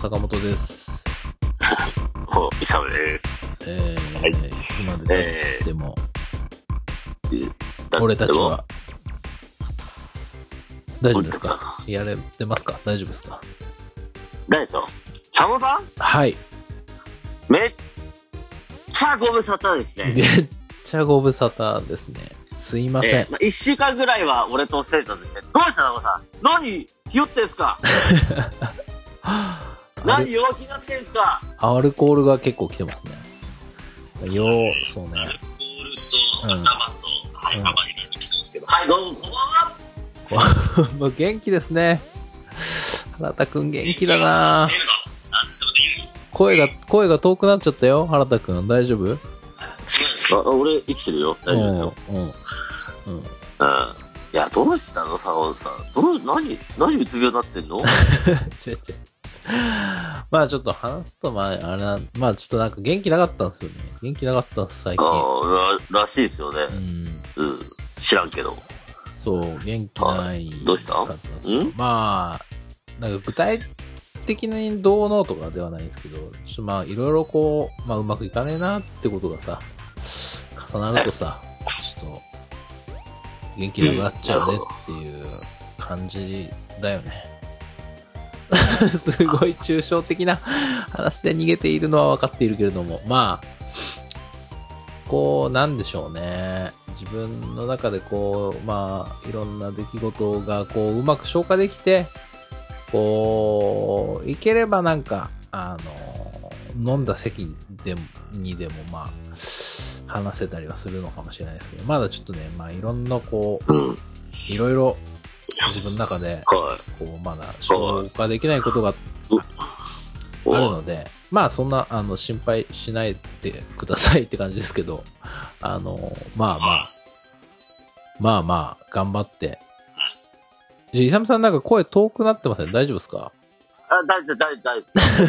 坂本です。お、イサムです。えーはいいつまで経っても、だ俺たちは、大丈夫ですか？やれてますか？大丈夫ですか？誰ですよ佐野さん？はい。めっちゃご無沙汰ですね。めっちゃご無沙汰ですね。すいません。えーまあ、一週間ぐらいは俺と生徒ですね。どうした佐野さん？何ひよってんすか？ア 何ル弱気になってんすか？アルコールが結構来てますね。よう、そうね。ボールとうん頭と、はい、うんパパに来てますけど。はい、どうも、こんばんは。もう元気ですね。原田くん元気だな。声が、声が遠くなっちゃったよ。原田くん。大丈夫？あ、俺生きてるよ。大丈夫よ。うん。うん。うん。うん。いや、どうしたの佐野さん。どう、何、何うつ病になってんの？違う違う。まあちょっと話すと、まああれな、まあちょっとなんか元気なかったんですよね。元気なかったんです、最近。ああ、ら、らしいですよね。うん。うん。知らんけど。そう、元気ないあどうしたん？まあ、なんか具体的にどうのとかではないんですけど、ちょっとまあいろいろこう、まあうまくいかねえなってことがさ、重なるとさ、ちょっと、元気なくなっちゃうねっていう感じだよね。すごい抽象的な話で逃げているのは分かっているけれども、まあ、こう、なんでしょうね。自分の中でこう、まあ、いろんな出来事がこう、うまく消化できて、こう、いければなんか、あの、飲んだ席でもにでもまあ、話せたりはするのかもしれないですけど、まだちょっとね、まあ、いろんなこう、うん。いろいろ自分の中で、はこう、まだ消化できないことがい。あるので、まあそんな、あの、心配しないでくださいって感じですけど、あの、まあまあ、まあまあ、頑張って。じゃあ、イサムさんなんか声遠くなってません？大丈夫ですか？あ、大丈夫、大丈夫、大丈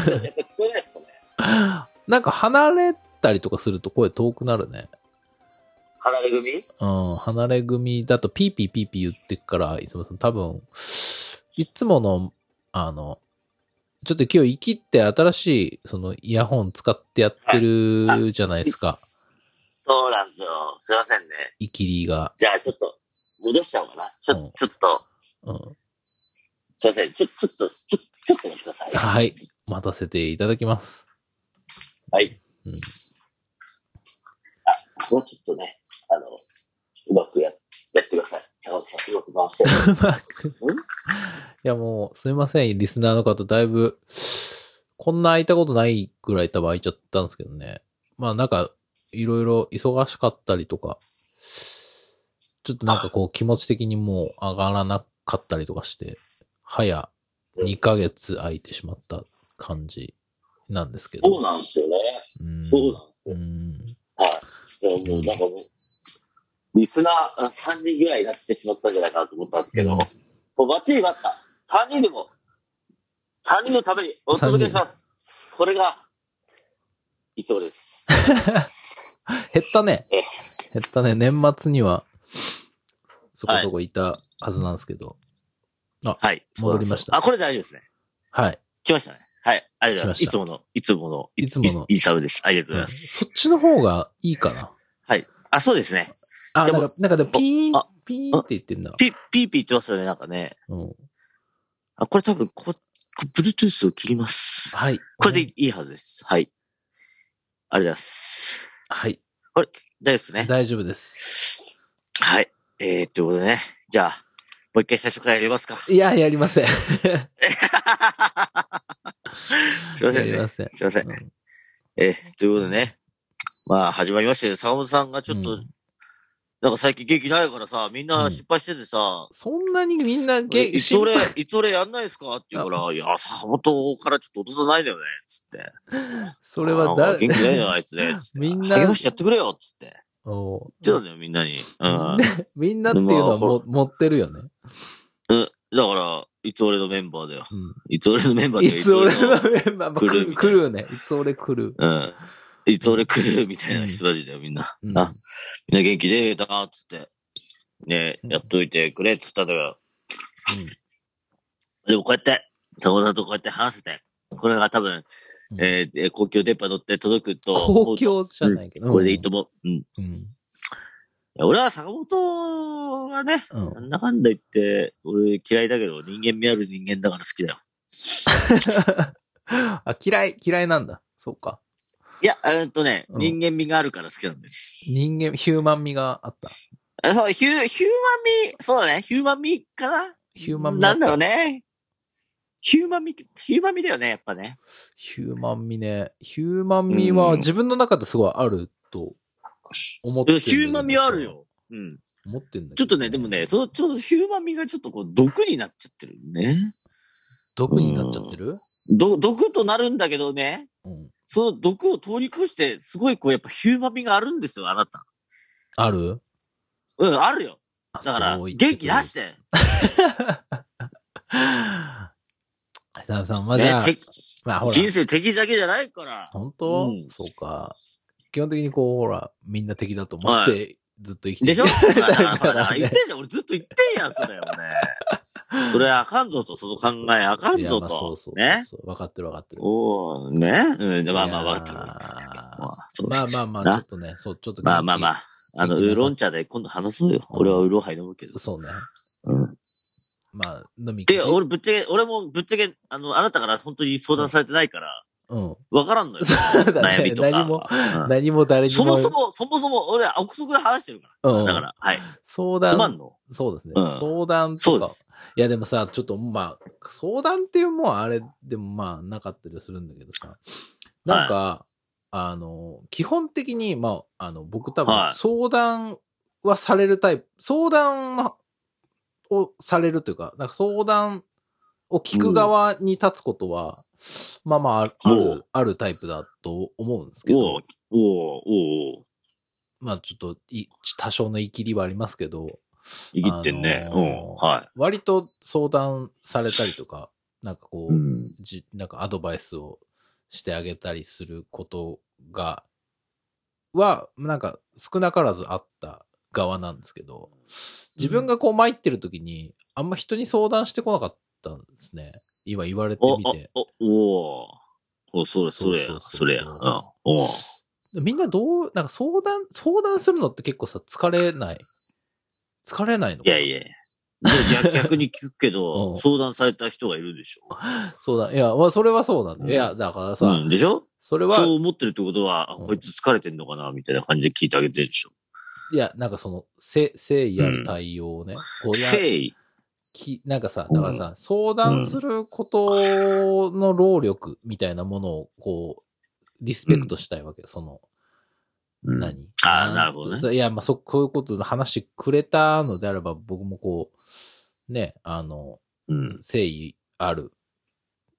夫。やっぱ聞こえないですかねなんか離れたりとかすると声遠くなるね。離れ組？うん、離れ組だとピーピーピーピー言ってっから、イサムさん多分、いつもの、あの、ちょっと今日イキって新しい、そのイヤホン使ってやってるじゃないですか。そうなんですよ。すいませんね。イキリが。じゃあ、ちょっと、戻しちゃおうかな。ちょ、うんちょっと、うん。すいません。ちょ、ちょっと、ちょ、ちょっと待ってください。はい。待たせていただきます。はい。うん。もうちょっとね、あの、うまくや、やってください。坂本さん、うまく回して。うまく。いやもう、すいません。リスナーの方、だいぶ、こんな空いたことないぐらい多分空いちゃったんですけどね。まあなんか、いろいろ忙しかったりとか、ちょっとなんかこう気持ち的にもう上がらなかったりとかして、早2ヶ月空いてしまった感じなんですけど。そうなんですよね。うんそうなんですよ。うん。はい。いやもう、なんかもう、リスナーあ3人ぐらいになってしまったんじゃないかなと思ったんですけど、うんもうバッチリ待った。3人でも、3人のためにお届けします。これが、伊藤です。減ったねえ。減ったね。年末には、そこそこいたはずなんですけど。はい。戻りましたあ、これ大丈夫ですね。はい。来ましたね。はい。ありがとうございます。いつもの、いつもの、いつものいいサウです。ありがとうございまそす。っちの方がいいかな。はい。あ、そうですね。あ、でもなんか、なんかでもピーンあ、ピーンって言ってんだ。ピ、ピーピー言ってますよね、なんかね。うん。あ、これ多分、こ、こ Bluetooth を切ります。はい。これでいいはずです。はい。ありがとうございます。はい。これ、大丈夫ですね？大丈夫です。はい。えー、ということでね。じゃあ、もう一回最初からやりますか。いや、やりません。すいませんねやりま。せん。すいません。うんえー、ということでね。まあ、始まりましたよ。坂本さんがちょっと、うんなんか最近元気ないからさ、みんな失敗しててさ、そんなにみんなげいつ俺、いつ俺やんないですか？って言うから、いや、坂本からちょっと落とさないんだよね、つって。それはあ誰元気ないじゃん、あいつね、つって。みんな励ましてやってくれよ、つって。おう言ってたんだよ、みんなに。うん。みんなっていうのはまあも持ってるよね。うん。だから、いつ俺のメンバーだよ。うんいつ俺のメンバーだよ。いつ俺のいメンバー、まあ来るるね。いつ俺来る。うん。いつ俺来るみたいな人たちだよ、みんな。うんな。みんな元気で、だな、つって。ねやっといてくれっ、つったんだよ。うんでもこうやって、坂本さんとこうやって話せて、これが多分、うんえー公共電波乗って届くと。公共じゃないけど。うんこれでいいと思う。うん。うん。俺は坂本はね、うん。なんだかんだ言って、俺嫌いだけど、人間味ある人間だから好きだよ。あ、嫌い、嫌いなんだ。そうか。いや、えーっとね、うん人間味があるから好きなんです。人間、ヒューマン味があった。あそう、ヒュー、ヒューマン味、そうだね、ヒューマン味かな？ヒューマン味あったなんだろうね。ヒューマン味、ヒューマン味だよね、やっぱね。ヒューマン味ね。ヒューマン味はうん自分の中ですごいあると思ってるんだけど。ヒューマン味ある。よ。うん。思ってんだけど。ちょっとね、でもね、その、ちょっとヒューマン味がちょっとこう、毒になっちゃってるね。毒になっちゃってる？ど、毒となるんだけどね、うん。その毒を通り越して、すごいこう、やっぱヒューマン味があるんですよ、あなた。ある？うん、あるよ。だから、元気出して。久々さん、まあ、じゃあ、まあほら、人生敵だけじゃないから。本当、うんそうか。基本的にこう、ほら、みんな敵だと思って、ずっと生きてでしょ？るだから、言ってんじゃん。俺ずっと言ってんやん、それをね。それあかんぞと、その考えあかんぞとまあそうそう。ね。分かってる分かってる。おー、ね。うん、まあまあ、いやーわかってる。まあ、まあまあまあ、ちょなっとね、そう、ちょっと。まあまあまあ。あの、ウーロン茶で今度話そうよ。俺はウーロンハイ飲むけど。そうね。うん。まあ、飲みで、俺ぶっちゃけ、俺もぶっちゃけ、あの、あなたから本当に相談されてないから、うん。わからんのよ。悩みとか。何も、うん何も誰にも。そもそも、そもそも、俺は憶測で話してるから。うんだから、はい。相談、つまんの？そうですね。うん相談とかそうで。す。いやでもさ、ちょっとまあ、相談っていうもんあれでもまあなかったりするんだけどさ、なんか、あの、基本的に、まあ、あの、僕多分はい。相談はされるタイプ、相談をされるというか、なんか相談を聞く側に立つことは、まあまあある、あおるタイプだと思うんですけど。おう、おうおう。まあちょっとい、多少の言い切りはありますけど、生きてんね。あのーうん。は割と相談されたりとか、なんかこい。う、うん。じなんかアドバイスをしてあげたりすることが、は、なんか少なからずあった側なんですけど、自分がこう参ってる時に、あんま人に相談してこなかったんですね。今言われてお、みて。お、お、それ、それやそれや。うん。みんなどう、なんか相談、相談するのって結構さ、疲れない疲れないのいやいや。逆 逆に聞くけうどん、相談された人がいるでしょ。そうだ。いや、まあ、それはそうなんだ。うんいや、だからさ、うん。でしょ？それは、そう思ってるってことは、うんこいつ疲れてんのかな？みたいな感じで聞いてあげてるでしょ。いや、なんかその、せ誠意ある対応をね、こうや誠意？き、なんかさ、だからさ、相談することの労力みたいなものを、こう、リスペクトしたいわけよ、その、うん何ああ、なるほどね。いや、まあ、そ、こういうことで話してくれたのであれば、僕もこう、ね、あの、うん。誠意ある、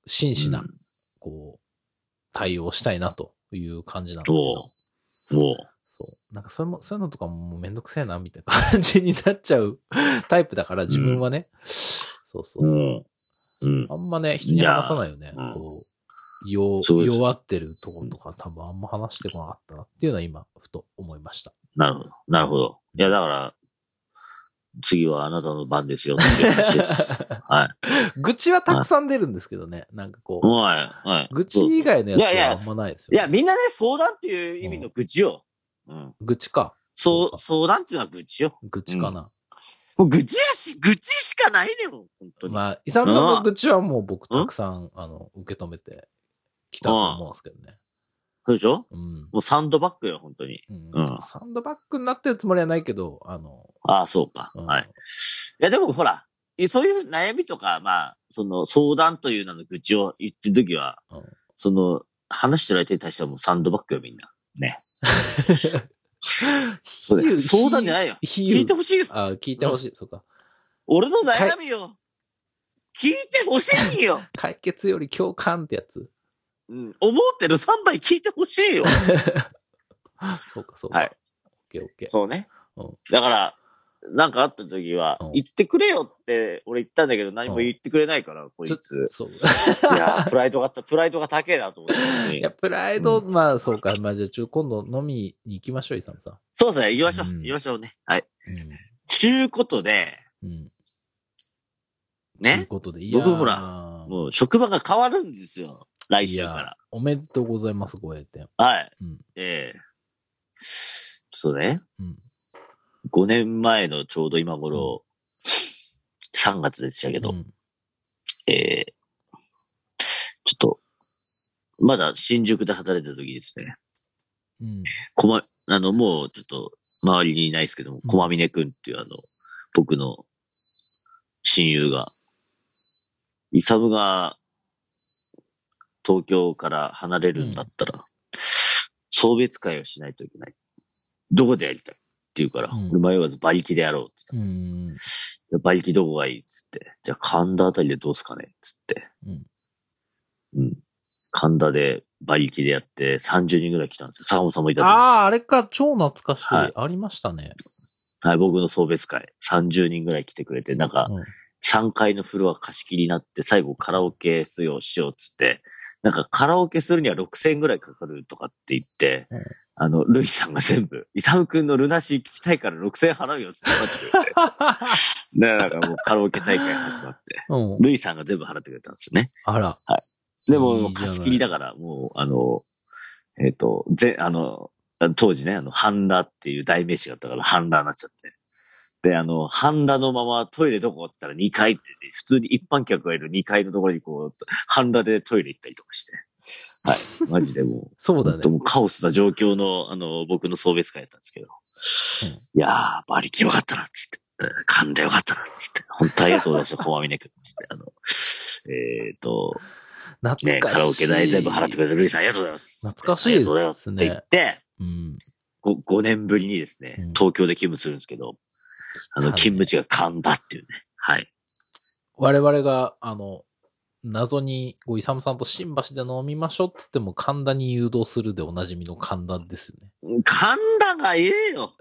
真摯な、うんこう、対応したいなという感じなんですけど。おそう。なんかそういうも、そういうのとかもめんどくせえな、みたいな感じになっちゃうタイプだから、自分はね。そうそうそう。うん。うん。あんまね、人に話さないよね。こう、弱ってるとことか多分あんま話してこなかったなっていうのは今、ふと思いました。なるほど。なるほど。いや、だから、次はあなたの番ですよっていう話です。はい。愚痴はたくさん出るんですけどね。なんかこう、はい。はい。愚痴以外のやつはあんまないですよ。いや、みんなね、相談っていう意味の愚痴よ。うん。愚痴か。そう、相談っていうのは愚痴よ。愚痴かな。もう愚痴やし、愚痴しかないねよ、本当に。まあ、イサムさんの愚痴はもう僕たくさん、あの、受け止めてきたと思うんですけどね。そうでしょ？うん。もうサンドバッグよ、本当に。うんうんサンドバッグになってるつもりはないけど、あの、ああ、そうか。うんはい。いや、でもほら、そういう悩みとか、まあ、その相談という名の愚痴を言ってるときは、うんその、話してる相手に対してはもうサンドバッグよ、みんな。ね。そうだ相談じゃないよ。比聞いてほしいよ。あ、聞いてほしい。そうか。俺の悩みよ。聞いてほしいよ。解決より共感ってやつ。うん。思ってる3倍聞いてほしいよ。そうか、そうか。はい。オッケーオッケー。そうねうん。だから、なんかあった時はうん、言ってくれよって俺言ったんだけど何も言ってくれないから、こいちょつ。そう。いや、プライドが、プライドが高えなと思って。いや、プライド、まあそうか。まあじゃあ、今度飲みに行きましょう、イサムさそうですね、行きましょう。うん行きましょうね。はい。ん。ちゅうことで、うん。うん。というね。ことで、いやー僕ほらもう職場が変わるんですよ。来週から。、おめでとうございます、ご栄転。はい。うん。ええちょっとね、うん。5年前のちょうど今頃、3月でしたけど、うんええちょっと、まだ新宿で働いてた時ですね、うん。こま、あの、もうちょっと周りにいないですけども、うん駒峰くんっていうあの、僕の親友が、イサムが東京から離れるんだったら、送別会をしないといけない。どこでやりたいって言うから、うん俺迷わず馬力でやろうっつった馬力どこがいいっつって。じゃあ神田あたりでどうすかねっつって。うん。うん。神田で馬力でやって30人ぐらい来たんですよ。坂本さんもいたんですあ、あれか、超懐かしい。はいありましたね。はい、僕の送別会。30人ぐらい来てくれて、なんかうん。3階のフロア貸し切りになって、最後カラオケすようしようっつって、なんかカラオケするには6000円ぐらいかかるとかって言って、うんあの、ルイさんが全部、イサム君のルナシー聞きたいから6000円払うよっつって払ってくれて。で、なんかもうカラオケ大会始まって、うん。ルイさんが全部払ってくれたんですよね。あら。でも、いいじゃない貸し切りだから、もう、あの、えっ、と、ぜ、あの、当時ね、あの、ハンダっていう代名詞があったから、ハンダになっちゃって。で、あの、ハンダのままトイレどこ？って言ったら2階って、普通に一般客がいる2階のところにこう、ハンダでトイレ行ったりとかして。はい。マジでもう、そうだね。もうカオスな状況の、あの、僕の送別会だったんですけど。いやー、馬力よかったな、つって。うん勘でよかったな、つって。本当ありがとうございました、駒峰君。つってあの、えっ、と、ね、懐かしい。カラオケ代全部払ってくれたルイさんありがとうございます。懐かしいですねありがとうございますって言って、うん。5, 5年ぶりにですね、うん東京で勤務するんですけど、あの、勤務地が神田っていうね。はい。我々が、あの、謎に、こう、イサムさんと新橋で飲みましょうっつっても、神田に誘導するでおなじみの神田ですよね。神田がええよ。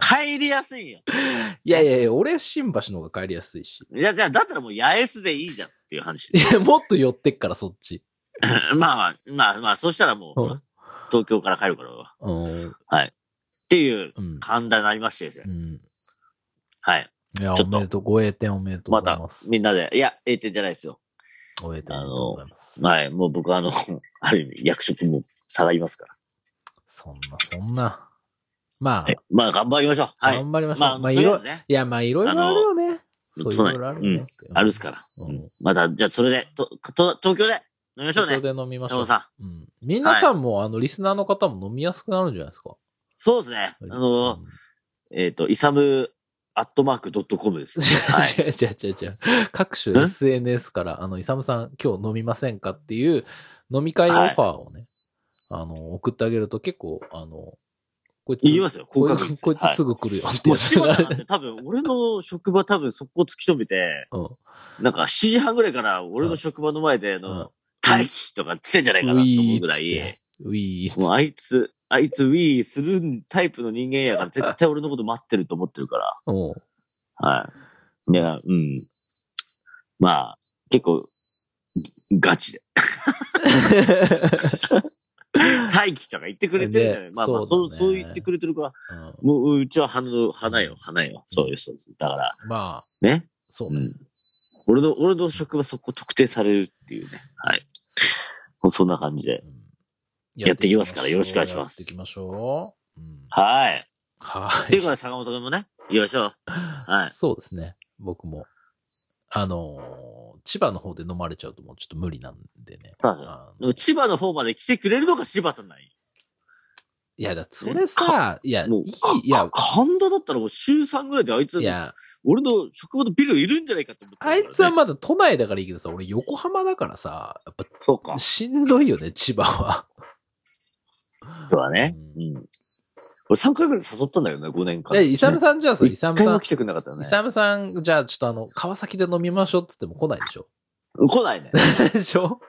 帰りやすいよ。いやいやいや、俺新橋の方が帰りやすいし。いや、じゃあ、だったらもう八重洲でいいじゃんっていう話い。や、もっと寄ってっから、そっち。まあまあ、まあまあ、そしたらもう、うん東京から帰るから。っうん。ていううん。神田になりましてですね。うん。はい。いや、おめでとう。ご栄転おめでとうまたございます。、みんなで、いや、栄転じゃないですよ。ご栄転おめでとうございます。はい。もう僕はあの、ある意味、役職も下がりますから。そんな、そんな。まあはい、まあ、頑張りましょう。はい。頑張りましょう。まあ、まあ、いろとりあえず、ね、いや、まあ、いろいろあるよね。そういろいろあるよね。あるっすから。ううんん。また、じゃあ、それで、と、と、東京で飲みましょうね。東京で飲みましょう。うん。皆さんも、あの、リスナーの方も飲みやすくなるんじゃないですか。そうですね。あの、うんえっ、と、イサムアットマークドットコムです、ね。はい。違う違う違。各種ん？SNS から、あの、イサムさん今日飲みませんかっていう飲み会オファーをね、あの、送ってあげると結構、あの、こいつ、言いますよ、高こい確率。こいつすぐ。ぐ来るよってもうやつ柴田なんて多分、俺の職場多分そこ突き止めて、うん。なんか7時半ぐらいから俺の職場の前で、あうんの、待機とかつってんじゃないかなと思うぐらい、ウィーもうあいつ、あいつウィーするタイプの人間やから絶対俺のこと待ってると思ってるから。うん。はい。いや、うん。まあ、結構、ガチで。待機とか言ってくれてるんじゃないねまあまあ、そうそう、そう言ってくれてるから、うんもう、うちは花の、花よ、花よ。そうです、そうです。だから、まあ、ね？そうね。うん。俺の、俺の職場そこ特定されるっていうね。はい。そんな感じで。うんやっていきますからよろしくお願いしますやっていきましょう。うんはい。はい。っていうことで、坂本君もね、行きましょう。はい。そうですね。僕も。あのー千葉の方で飲まれちゃうともうちょっと無理なんでね。そうそうあのでも千葉の方まで来てくれるのが柴田ない。いや、だってそれさ、いや、いもう、い、いや、神田だったらもう週3ぐらいであいつ、いや、俺の職場のビルいるんじゃないかと思ってね、あいつはまだ都内だからいいけどさ、俺横浜だからさ、やっそうかぱ。しんどいよね、千葉は。そうだね。ううん。俺3回ぐらい誘ったんだよね、5年間。え、イサムさんじゃあさ、イサムさん一回も来、てくれなかったよね。イサムさん、じゃあちょっとあの、川崎で飲みましょうっつっても来ないでしょ来ないね。でしょ？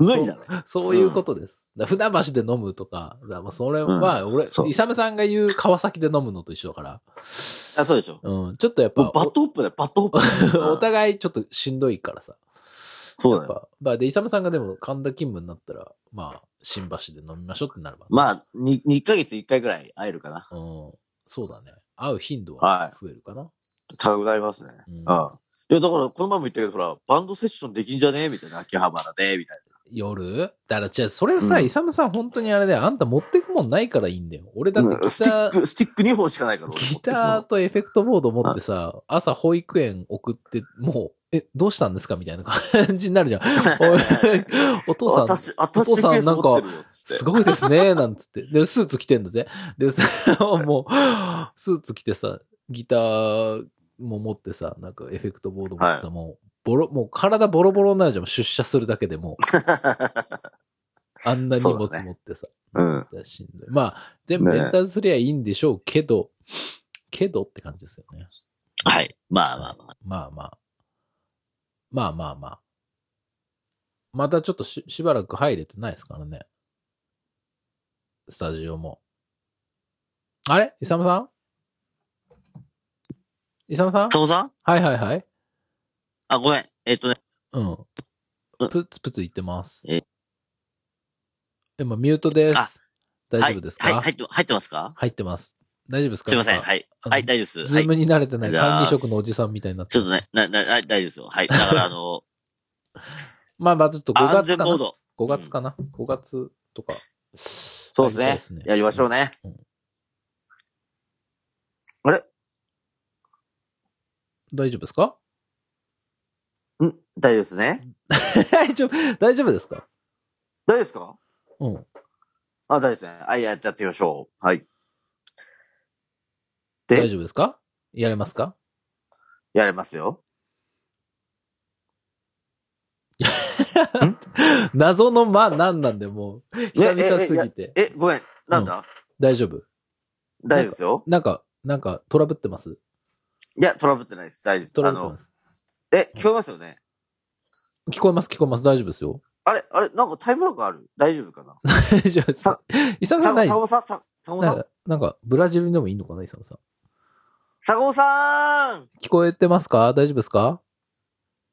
無理だね。そういうことです。だから船橋で飲むとか、だかそれは、俺、そうイサムさんが言う川崎で飲むのと一緒だから、あ、そうでしょ。うん、ちょっとやっもうぱ、バットホップだよ、バットホップ。お お互いちょっとしんどいからさ。そうだよ。やっぱ、まあ、で、イサムさんがでも神田勤務になったら、まあ、新橋で飲みましょうってなれば。まあ、2、2ヶ月1回ぐらい会えるかな。うん、そうだね。会う頻度はは増えるかな。高くなりますね。うんうん。いや、だから、この前も言ったけど、ほら、バンドセッションできんじゃねみたいな、秋葉原で、みたい夜？だから、じゃあ、それをさ、うんイサムさん本当にあれだよ。あんた持ってくもんないからいいんだよ。俺だってギスティター、ック、スティック2本しかないから、俺ギターとエフェクトボード持ってさ、朝保育園送って、もう、え、どうしたんですか？みたいな感じになるじゃん。おお父さん、私、私お父さんケース持ってるよ、つって。すごいですね、なんつって。で、スーツ着てんだぜ。で、さもう、スーツ着てさ、ギターも持ってさ、なんかエフェクトボード持ってさ、はもう、ボロ、もう体ボロボロになるじゃん。出社するだけでもう。あんな荷物持ってさ。うん。だしんどいまあ、全部ねレンタルすりゃいいんでしょうけど、けどって感じですよね。はい。まあまあまあ。まあまあ。まあまあまあ。またちょっとししばらく入れてないですからね。スタジオも。あれ？イサムさん？イサムさん？タコさん？はいはいはい。あ、ごめん。えっとね。うん。うんプツプツ言ってます。え？今、ミュートであす。大丈夫ですか、はい、はい入って、入ってますか？入ってます。大丈夫ですか？すいません。はい。はい、大丈夫です。ズームはい。に慣れてない管理職のおじさんみたいになってちょっとね、な、な、な大丈夫ですよ。はい。だから、あの、まあまあちょっと5安月かな。全モード。5月かな、5月とか。そうですねやりましょうね。うんあれ？大丈夫ですか？ん大丈夫ですね。大丈夫、大丈夫ですか？大丈夫ですか？うん。あ、大丈夫ですね。はい、やってみましょう。はい。で大丈夫ですか？やれますか？やれますよ。謎のま、なんなんでもう、久々すぎて。え、ごめん。なんだ、大丈夫大丈夫ですよ。なんか、なんかトラブってます？いや、トラブってないです。大丈夫です。トラブってま、す。え、聞こえますよね？聞こえます、聞こえます。大丈夫ですよ。あれあれなんかタイムラグある？大丈夫かな？大丈夫ですさ。イサムさんない？ささごさん、さ、さごさん？なんか、なんか、ブラジルでもいいのかな、イサムさん。さごさん。聞こえてますか？大丈夫ですか？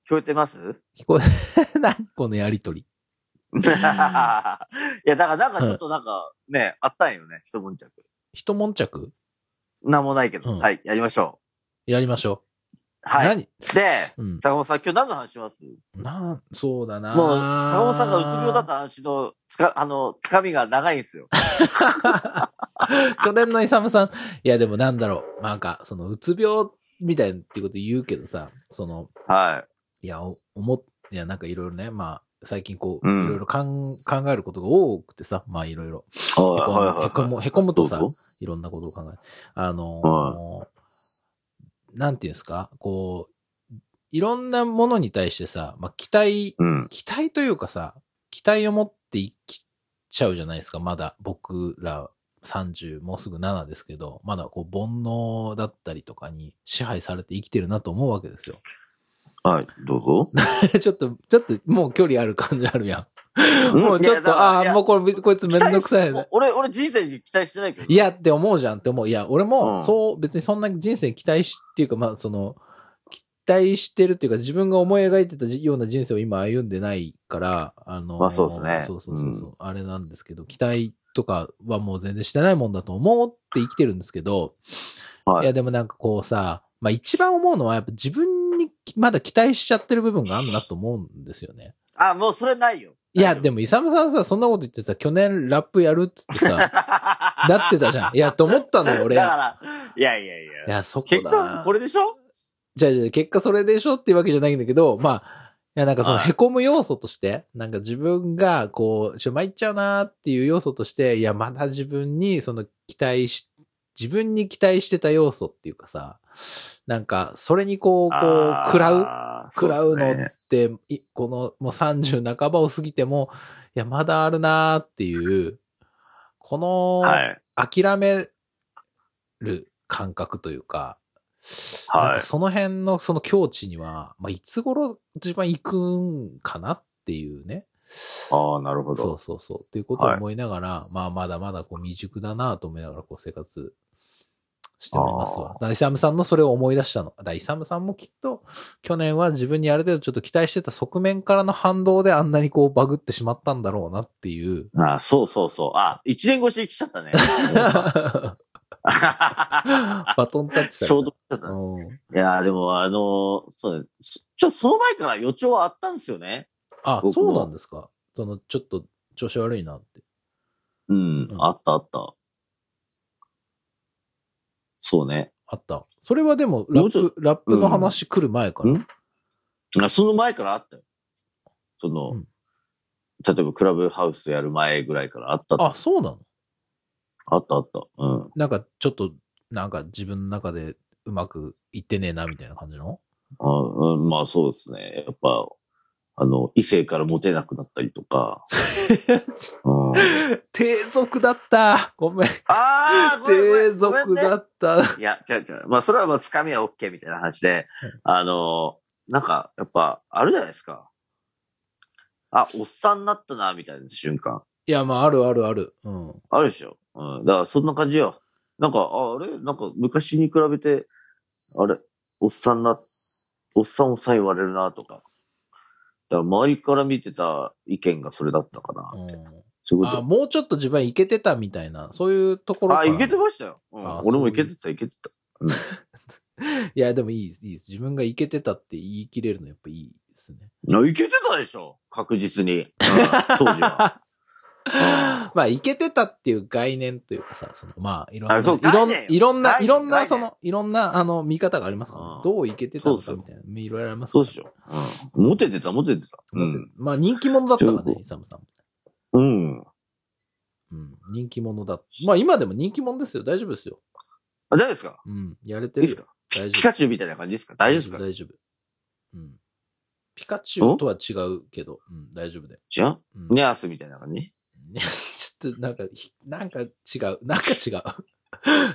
聞こえてます？聞こえ、何このやりとり。いや、だからなんかちょっとなんかね、あったんよね、一悶着。一悶着？なんもないけど、うん。はい、やりましょやりましょう。う。はい。何？で、うん。坂本さん、今日何の話します？なん、そうだなもう、坂本さんがうつ病だった話の、つか、あの、つかみが長いんですよ。去年のイサムさん。いや、でもなんだろう。なんか、その、うつ病みたいってこと言うけどさ、その、はいや、お思っ、いや、なんかいろいろね、まあ、最近こう、うんいろいろかん考えることが多くてさ、まあいろいろ。へこむ、へこむとさいろんなことを考え。あのはなんていうんですか、こう、いろんなものに対してさ、まあ期待、うん。期待というかさ、期待を持っていきちゃうじゃないですか、まだ僕ら30、もうすぐ7ですけど、まだこう煩悩だったりとかに支配されて生きてるなと思うわけですよ。はい、どうぞ。ちょっと、ちょっともう距離ある感じあるやん。もうちょっと、ああ、もうこれ、こいつめんどくさいね。俺、俺人生に期待してないけど。いやって思うじゃんって思う。いや、俺うも、んそう、別にそんな人生期待し、っていうか、まあ、その、期待してるっていうか、自分が思い描いてたような人生を今歩んでないから、あのーまあそうですねそうそうそうそう、あれなんですけど、期待とかはもう全然してないもんだと思って生きてるんですけど、はいいや、でもなんかこうさ、まあ一番思うのはやっぱ自分にまだ期待しちゃってる部分があるなと思うんですよね。あ、もうそれないよ。いや、でも。も、イサムさんさ、そんなこと言ってさ、去年ラップやるっつってさ、なってたじゃん。いや、と思ったのよ、俺。いだから、いやいやいや。や、そこ結果、だ。これでしょ？じゃあ、じゃあ結果それでしょっていうわけじゃないんだけど、まあ、いや、なんかそのはい凹む要素として、なんか自分が、こう、ちょ、参っちゃうなーっていう要素として、いや、まだ自分に、その期待し、自分に期待してた要素っていうかさ、なんか、それにこう、こう、食らう？あー食らうのって、いこのもう30半ばを過ぎても、いや、まだあるなーっていう、この、はい。諦める感覚というか、はいなんかその辺のその境地には、まあ、いつ頃自分行くんかなっていうね。ああ、なるほど。そうそうそう。っていうことを思いながら、まあまだまだこう未熟だなと思いながらこう生活しておりますわあ。ダイサムさんのそれを思い出したの。ダイサムさんもきっと去年は自分にある程度ちょっと期待してた側面からの反動であんなにこうバグってしまったんだろうなっていう。あそうそうそう。あ、一年越しに来ちゃったね。バトンタッチされた。衝動しちゃったいやーでも、あのーそうね、ちょ、その前から予兆はあったんですよね。あ、そうなんですか。その、ちょっと調子悪いなって。うん、うんあったあった。そうね。あった。それはでも、ラップ、ラップの話来る前から？んあその前からあったよ。その、うん例えばクラブハウスやる前ぐらいからあったあ、そうなの？あったあった。うん。なんか、ちょっと、なんか自分の中でうまくいってねえな、みたいな感じの？あうん、まあそうですね。やっぱ、あの、異性からモテなくなったりとか。うん、低俗だった。ごめん。あ低俗だった。いや、違う違う。まあ、それはまあ、つかみは OK みたいな話で、あの、なんか、やっぱ、あるじゃないですか。あ、おっさんになったな、みたいな瞬間。いや、まあ、あるあるある。うん。あるでしょ。うん。だから、そんな感じよ。なんか、ああれ？なんか、昔に比べて、あれ？おっさんな、おっさんおっさん言われるな、とか。だから、周りから見てた意見がそれだったかな。うんそういうこあ、もうちょっと自分はいけてたみたいな、そういうとこと。あ、ろかな。いけてましたよ。うんあ。俺もいけてた、いけてた。いや、でもいいです、いいです。自分がいけてたって言い切れるのやっぱいいですね。あいけてたでしょ確実に。うん当時は。まあ、いけてたっていう概念というかさ、その、まあ、いろんな、あそういろんいろんな、いろんな、その、いろんな、あの、見方がありますかどういけてたのかみたいな、いろいろありますからそうでしょ。うん。モテてた、モテてた。うん。まあ、人気者だったからねイサムさん。うん。うん、人気者だ。まあ、今でも人気者ですよ。大丈夫ですよ。あ、大丈夫ですか？うん、やれてるよいいですか？大丈夫。ピカチュウみたいな感じですか？大丈夫ですか？大丈夫。うん。ピカチュウとは違うけど、うん、大丈夫だよ。じゃあうん。ニャースみたいな感じ？いや、ちょっと、なんか、ひなんか違う。なんか違う。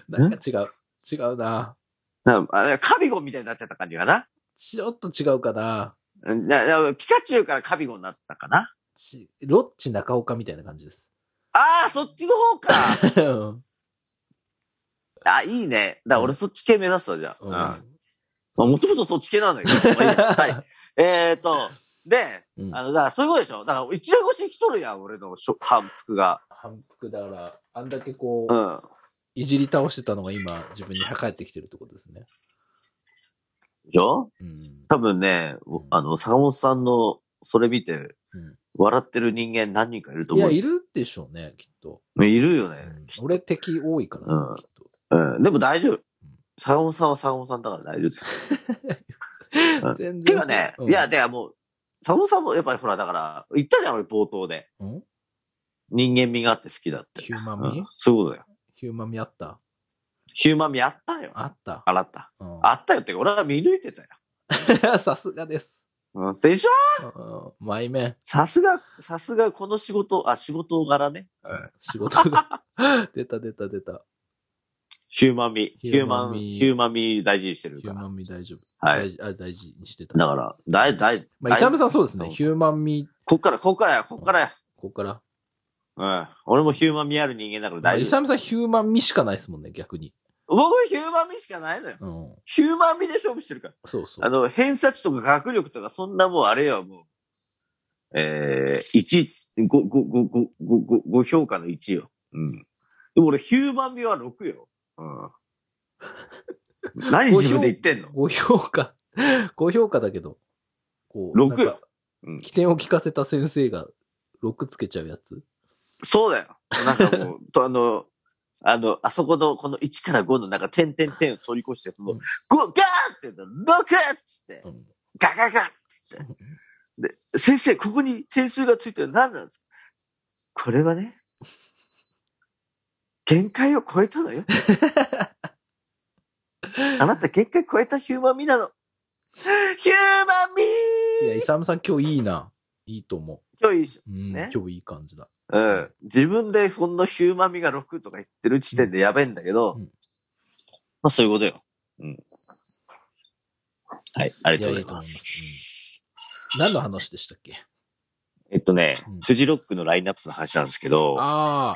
なんか違う。違うな。なあれカビゴンみたいになっちゃった感じかなちょっと違うかな。うんななピカチュウからカビゴンになったかなちロッチ中岡みたいな感じです。ああ、そっちの方か。うん。あ、いいね。だ俺そっち系目指すわ、じゃあ。もともとそっち系なんだけど。はい。えーと、で、うんあの、だからそういうことでしょだから一年越しに来とるやん、俺のしょ反復が。反復だから、あんだけこう、うん。いじり倒してたのが今、自分に返ってきてるってことですね。でしょ？うん。多分ね、うんあの、坂本さんのそれ見て、うん笑ってる人間何人かいるといや、思う。いるでしょうね、きっと。いるよね。うん俺敵多いからさ、うんきっと。うん。でも大丈夫。坂本さんは坂本さんだから大丈夫 全然。てかね、うんいや、でもう、坂本さんもやっぱりほら、だから、言ったじゃん、俺冒頭で。うん？人間味があって好きだって。ヒューマンミうん、そうだよ。ヒューマンミあった？ヒューマン味あったよ。あった？あらった。うんあったよって、俺は見抜いてたよ。さすがです。うん、でしょ？うん前面。さすが、さすがこの仕事、あ、仕事柄ね。仕事が。出た出た出た。ヒューマン味。ヒューマン、ヒューマン味ヒューマン味大事にしてるから。ヒューマンミ大丈夫。はい大事あ大事にしてた。だから、大、大、まあ、イサムさんそうですね。そうヒューマンミ、こっから、こっからや、こっからや。ここから。うん。俺もヒューマン味ある人間だからまあ、大丈夫。イサムさんヒューマンミしかないですもんね、逆に。僕ヒューマン味しかないのよ。うん。ヒューマン味で勝負してるから。そうそう。あの、偏差値とか学力とか、そんなもうあれよ、もう。えー、1、ご、ご、ご、ご、ご、ご、ご評価の1よ。うん。でも俺、ヒューマン味は6よ。うん。何自分で言ってんの？ご評価、ご評価だけど、こう、六？なんかうん起点を聞かせた先生が6つけちゃうやつ？そうだよ。なんかもう、とあの、あの、あそこの、この1から5のなんか点点点を取り越して、その、うん5、ガーって言ったら、6! っつって、うん。ガガガッつって。で、先生、ここに点数がついてるの何なんですか？これはね、限界を超えたのよ。あなた限界超えたヒューマンミなの。ヒューマンミいや、イサムさん今日いいな。いいと思今日いいっしょ。う。うん、ね今日いい感じだ。うん。自分でほんのヒューマンミが6とか言ってる時点でやべえんだけど、うんまあそういうことよ。うん。はい、ありがとうございいやいいと思いま。ます何の話でしたっけ？えっとねうん、フジロックのラインナップの話なんですけど、ああ、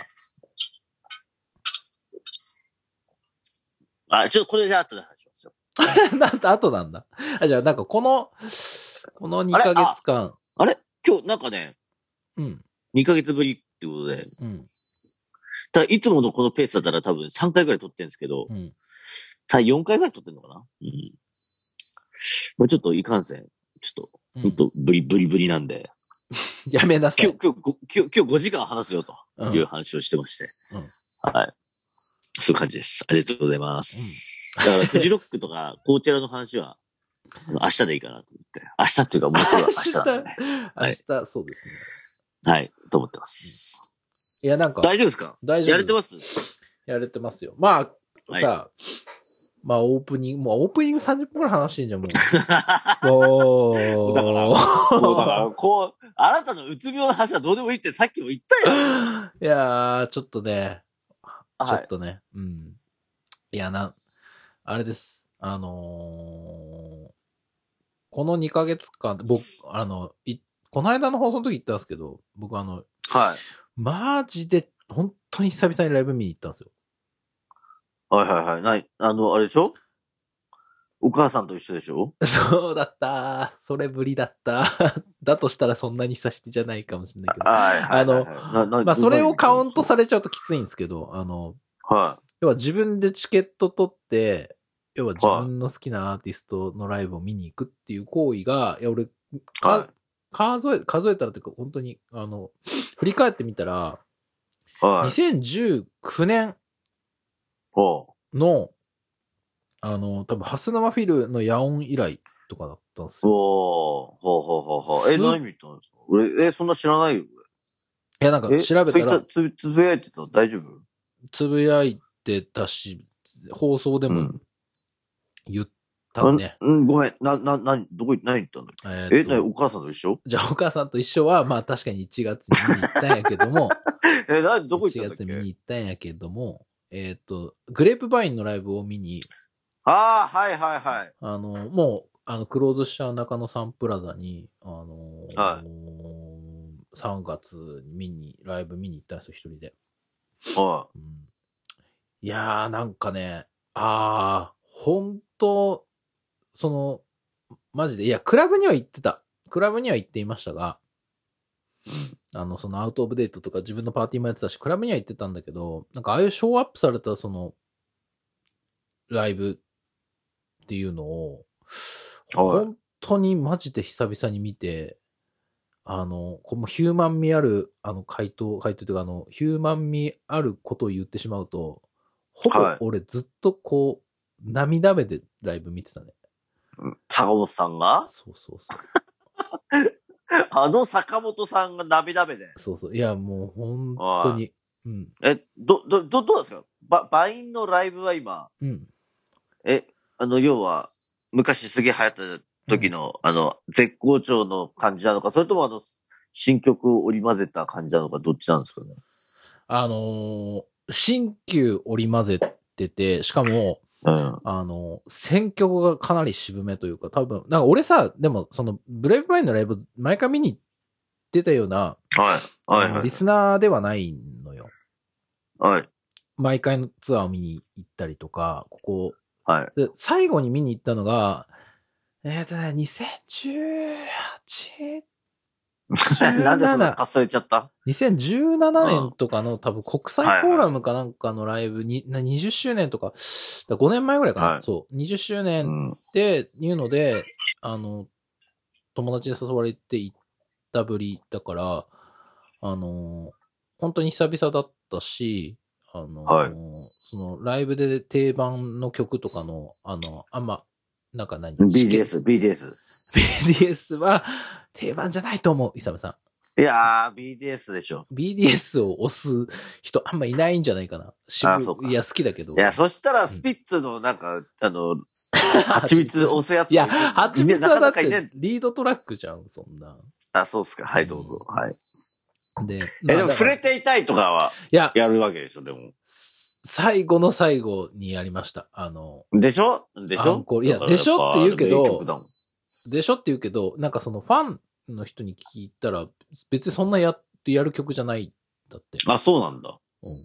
ちょっとこれじゃあ後で話しますよ。あ。なんだ、後なんだ。あ、じゃあなんかこの、この2ヶ月間。あれ？今日なんかね、うん。2ヶ月ぶりってことで、うん。ただいつものこのペースだったら多分3回ぐらい撮ってるんですけど、うん。ただ4回ぐらい撮ってんのかな？うん。まあちょっといかんせん。ちょっと、うんほんとブリブリブリなんで。やめなさい。今日、今日、ご今日、今日5時間話すよとうんいう話をしてまして。うんはい。そういう感じです。ありがとうございます。だから、フジロックとか、コーチェラの話は、明日でいいかなと思って。明日っていうか、もうすぐ明日ね。明日、そうですね。はい。と思ってます。いや、なんか、大丈夫ですか？大丈夫やれてます？やれてますよ。まあ、はいさ、まあ、オープニング、もうオープニング30分くらい話してんじゃん、もう。おーだからもうだから、こう、あなたのうつ病の話はどうでもいいってさっきも言ったよ。いやー、ちょっとね、ちょはい。っとね、うん。いや、な、あれです。あのーこの2ヶ月間、僕、あの、い、この間の放送の時言ったんですけど、僕あの、はい。マジで、本当に久々にライブ見に行ったんですよ。はいはいはい。ない、あの、あれでしょ？お母さんと一緒でしょ？そうだった。それぶりだった。だとしたらそんなに久しぶりじゃないかもしれないけど。はいあのななまあ、それをカウントされ。れちゃうときついんですけど、あの、は要は自分でチケット取って、要は自分の好きなアーティストのライブを見に行くっていう行為が、いや、俺、かはい数え、数えたらというか、本当に、あの、振り返ってみたら、い。はい。2019年ほの、あの、多分、ハスナマフィルのヤオン以来とかだったんですう。よ。おーほうほうほうほう。え、す何見たんですか？俺、え、そんな知らないよ。いや、なんか調べたら、つつぶやいてた？大丈夫？つぶやいてたし、放送でもうん言ったね。うん、うんごめん。な、な、な、どこ、何言ったんだっえけ？え、ーとなに、お母さんと一緒？じゃあ、お母さんと一緒は、まあ確かに1月に見 に行ったんやけども、え、なに、どこ行った1んだっけ？月見に行ったんやけども、えっ、と、グレープバインのライブを見に、ああ、はいはいはい。あの、もう、あの、クローズしちゃう中野サンプラザに、あのーは3月に見に、ライブ見に行ったんですよ、一人で。はうん、いやー、なんかね、あー、本当その、マジで、いや、クラブには行ってた。クラブには行っていましたが、あの、そのアウトオブデートとか自分のパーティーもやってたし、クラブには行ってたんだけど、なんかああいうショーアップされたその、ライブっていうのを、はい本当にマジで久々に見て、あの、このヒューマン味ある、あの、回答、回答というか、あの、ヒューマン味あることを言ってしまうと、ほぼはい俺ずっとこう、涙目でライブ見てたね。い。坂本さんが？そうそうそう。あの坂本さんが涙目で？そうそう。いや、もう本当に。うん。え、ど、ど、ど、どうですか？バ、バインのライブは今、うん。え、あの、要は、昔すげえ流行った時の、あの、絶好調の感じなのか、それともあの、新曲を織り交ぜた感じなのか、どっちなんですかね？あのー新旧織り交ぜてて、しかも、うん。あの、選曲がかなり渋めというか、多分、なんか俺さ、でも、その、ブレイブバインのライブ、毎回見に行ってたような、はい。はいはいリ。スナーではないのよ。はい。毎回のツアーを見に行ったりとか、ここ、はい。で、最後に見に行ったのが、えっ、とね、2018、なんでそんなかすれちゃった？2017年とかの多分国際フォーラムかなんかのライブに、な20周年とか、だ5年前ぐらいかな、はい。そう、20周う年ん。っていうので、あの、友達に誘われて行ったぶりだから、あの、本当に久々だったし、あの、はいそのライブで定番の曲とかの、あの、あんま、なんか何 BDS、BDS。BDS は定番じゃないと思う、イサムさん。いやー、BDS でしょ。BDS を押す人あんまいないんじゃないかな。渋あそうかいや、好きだけど。いや、そしたら、スピッツのなんか、あの、蜂蜜押すやつ。いや、蜂蜜はだってリードトラックじゃん、そんな。あ、そうっすか。はい、どうぞ。はい。で、え、でまあも、触れていたいとかは、いや、やるわけでしょ、でも。最後の最後にやりました。あの、でしょ？でしアょいやでしょって言うけどでしょって言うけど、なんかそのファンの人に聞いたら、別にそんなやってやる曲じゃないんだって。あ、そうなんだ。うん。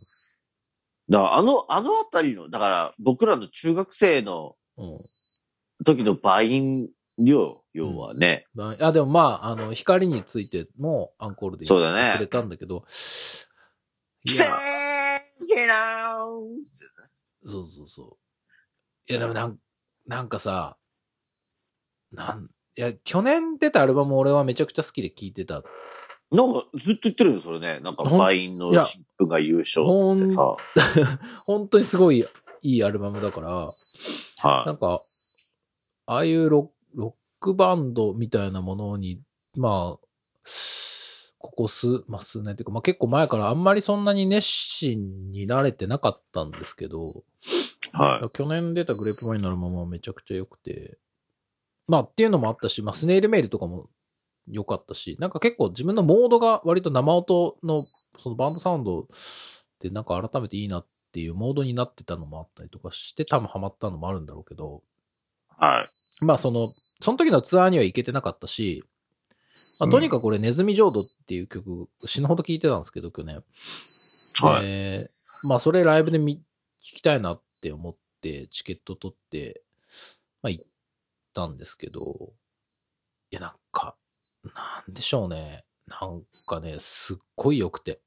だから、あの、あのあたりの、だから、僕らの中学生のうん。時の倍ン量、要はね。まあ、あでもまあ、あの、光についてもアンコールでそうだねやってくれたんだけど、いせや、ーげなそうそうそう。いや、でもなん、なんかさ、なん、いや、去年出たアルバム俺はめちゃくちゃ好きで聴いてたなんかずっと言ってるよ、それね。なんか、ほんバインのシップが優勝ってさ。本当にすごいいいアルバムだから、なはんか、ああいうロクバンドみたいなものに、まあ、ここ数、まあ数年っていうか、まあ結構前からあんまりそんなに熱心になれてなかったんですけど、い。はい。去年出たグレープワインのアルバムはめちゃくちゃ良くて、まあっていうのもあったし、まあスネイルメールとかも良かったし、なんか結構自分のモードが割と生音のそのバンドサウンドってなんか改めていいなっていうモードになってたのもあったりとかして、多分ハマったのもあるんだろうけど、はい。まあその、その時のツアーには行けてなかったし、まあ、とにかくこれ、ネズミ浄土っていう曲、死ぬほど聴いてたんですけど、去年。はい。えーまあ、それライブで見、聞きたいなって思って、チケット取って、まあ、行ったんですけど、いや、なんか、なんでしょうね。なんかね、すっごい良くて。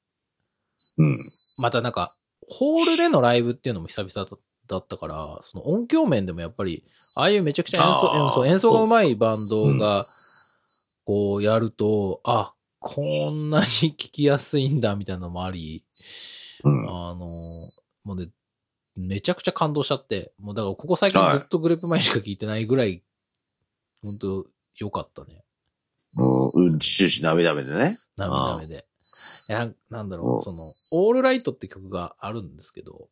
うん。またなんか、ホールでのライブっていうのも久々だだったから、その音響面でもやっぱり、ああいうめちゃくちゃ演奏、演奏演奏が上手いバンドが、こうやると、あ、こんなに聞きやすいんだみたいなのもあり、うん。あの、もうね、めちゃくちゃ感動しちゃって、もうだからここ最近はいずっとグレープ前しか聞いてないぐらい、本当良かったね。うん、終始涙目でね。涙目で。いやなんだろうんう、その、オールライトって曲があるんですけど、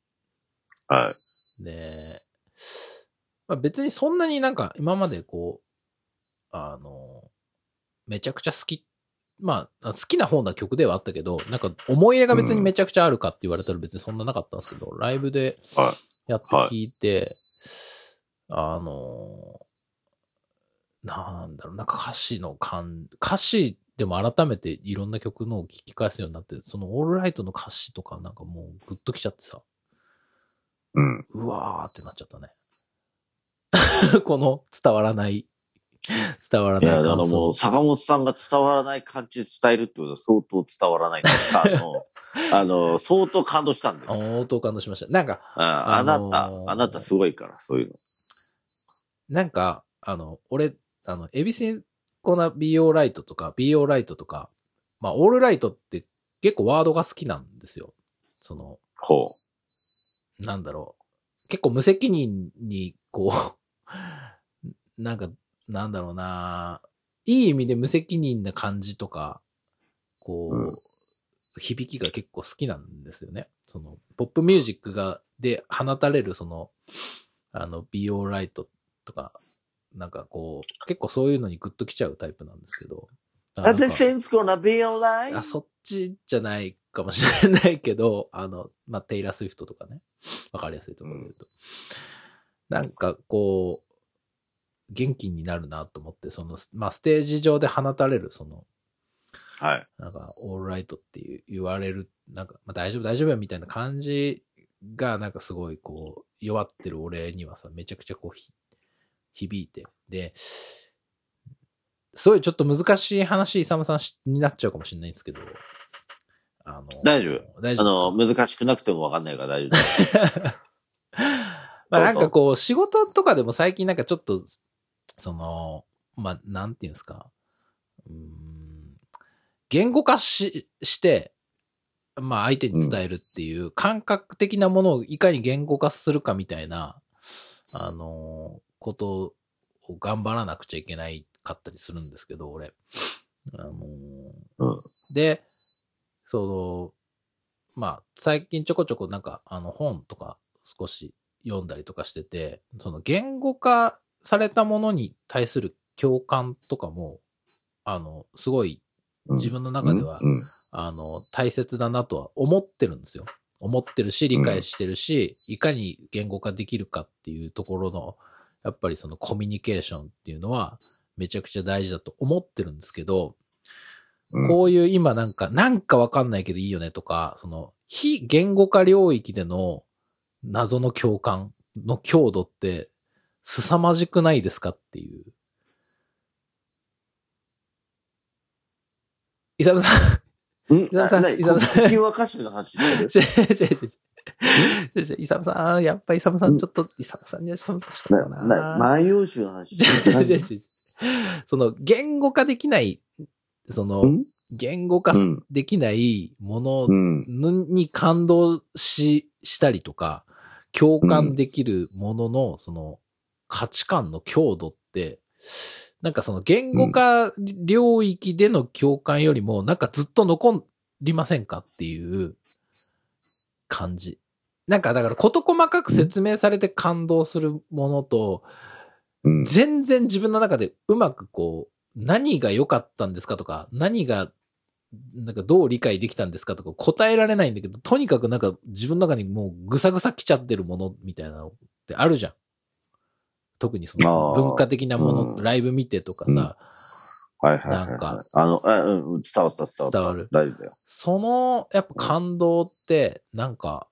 はい。で、まあ、別にそんなになんか今までこう、あの、めちゃくちゃ好き、まあ、好きな方な曲ではあったけど、なんか思い入れが別にめちゃくちゃあるかって言われたら別にそんななかったんですけど、ライブではやって聞いて、あの、なんだろう、なんか歌詞の感、歌詞でも改めていろんな曲のを聞き返すようになって、そのオールライトの歌詞とかなんかもうグッときちゃってさ、うん。うわーってなっちゃったね。この伝わらない、伝わらいや、ない感だからもう、想。坂本さんが伝わらない感じで伝えるってことは相当伝わらないさ、あの、あの、相当感動したんですよ。相当感動しました。なんか、ああなあのーた、あなたすごいから、そういうの。なんか、あの、俺、あの、エビスにこな BO ライトとか、BO ライトとか、まあ、オールライトって結構ワードが好きなんですよ。その、ほなんだろう。結構無責任に、こう、なんか、なんだろうな。いい意味で無責任な感じとか、こう、うん響きが結構好きなんですよね。その、ポップミュージックが、で放たれるその、あの、イトとか、なんかこう、結構そういうのにグッときちゃうタイプなんですけど。be alright? あ、そっちじゃないかもしれないけど、あの、まあ、テイラー・スウィフトとかね。わかりやすいところで言うと。なんかこう、元気になるなと思って、その、まあ、ステージ上で放たれる、その、はい。なんか、オールライトっていう言われる、なんか、まあ、大丈夫大丈夫みたいな感じが、なんかすごいこう、弱ってる俺にはさ、めちゃくちゃこうひ、響いて。で、すごいちょっと難しい話、イサムさんしになっちゃうかもしれないんですけど、あの、大丈夫？あ大丈夫ですか？の、難しくなくてもわかんないから大丈夫。まあなんかこう、仕事とかでも最近なんかちょっと、その、まあ、なんていうんですか？うーん言語化し、して、まあ相手に伝えるっていう感覚的なものをいかに言語化するかみたいな、あの、ことを頑張らなくちゃいけないかったりするんですけど、俺。あの、うんで、その、まあ、最近ちょこちょこなんか、あの、本とか少し読んだりとかしてて、その言語化されたものに対する共感とかも、あの、すごいうん自分の中では、うん。あの、大切だなとは思ってるんですよ。思ってるし、理解してるし、いかに言語化できるかっていうところの、やっぱりそのコミュニケーションっていうのは、めちゃくちゃ大事だと思ってるんですけど、うんこういう今なんか、なんかわかんないけどいいよねとか、その、非言語化領域での謎の共感の強度って、凄まじくないですかっていう。イサムさん、うん？伊沢さん。あ伊沢さん。何は歌手の話してる違う違う違う違う。違う。イサムさん、やっぱイサムさん、ちょっと、イサムさんにはちょっと難しかったな、万葉集の話違う違う違うその、言語化できない、その、る。言語化うんできないものうん。に感動し、したりとか、共感できるものの、その、価値観の強度って、なんかその言語化領域での共感よりも、なんかずっと残りませんかっていう感じ。なんかだから事細かく説明されて感動するものと、うん。全然自分の中でうまくこう、何が良かったんですかとか、何が、なんかどう理解できたんですかとか答えられないんだけど、とにかくなんか自分の中にもうぐさぐさ来ちゃってるものみたいなのってあるじゃん。特にその文化的なもの、うんライブ見てとかさ、はいはいはい、はい。なんかあの、えうん、伝わった伝わった。伝わる大丈夫だよ。その、やっぱ感動って、なんか、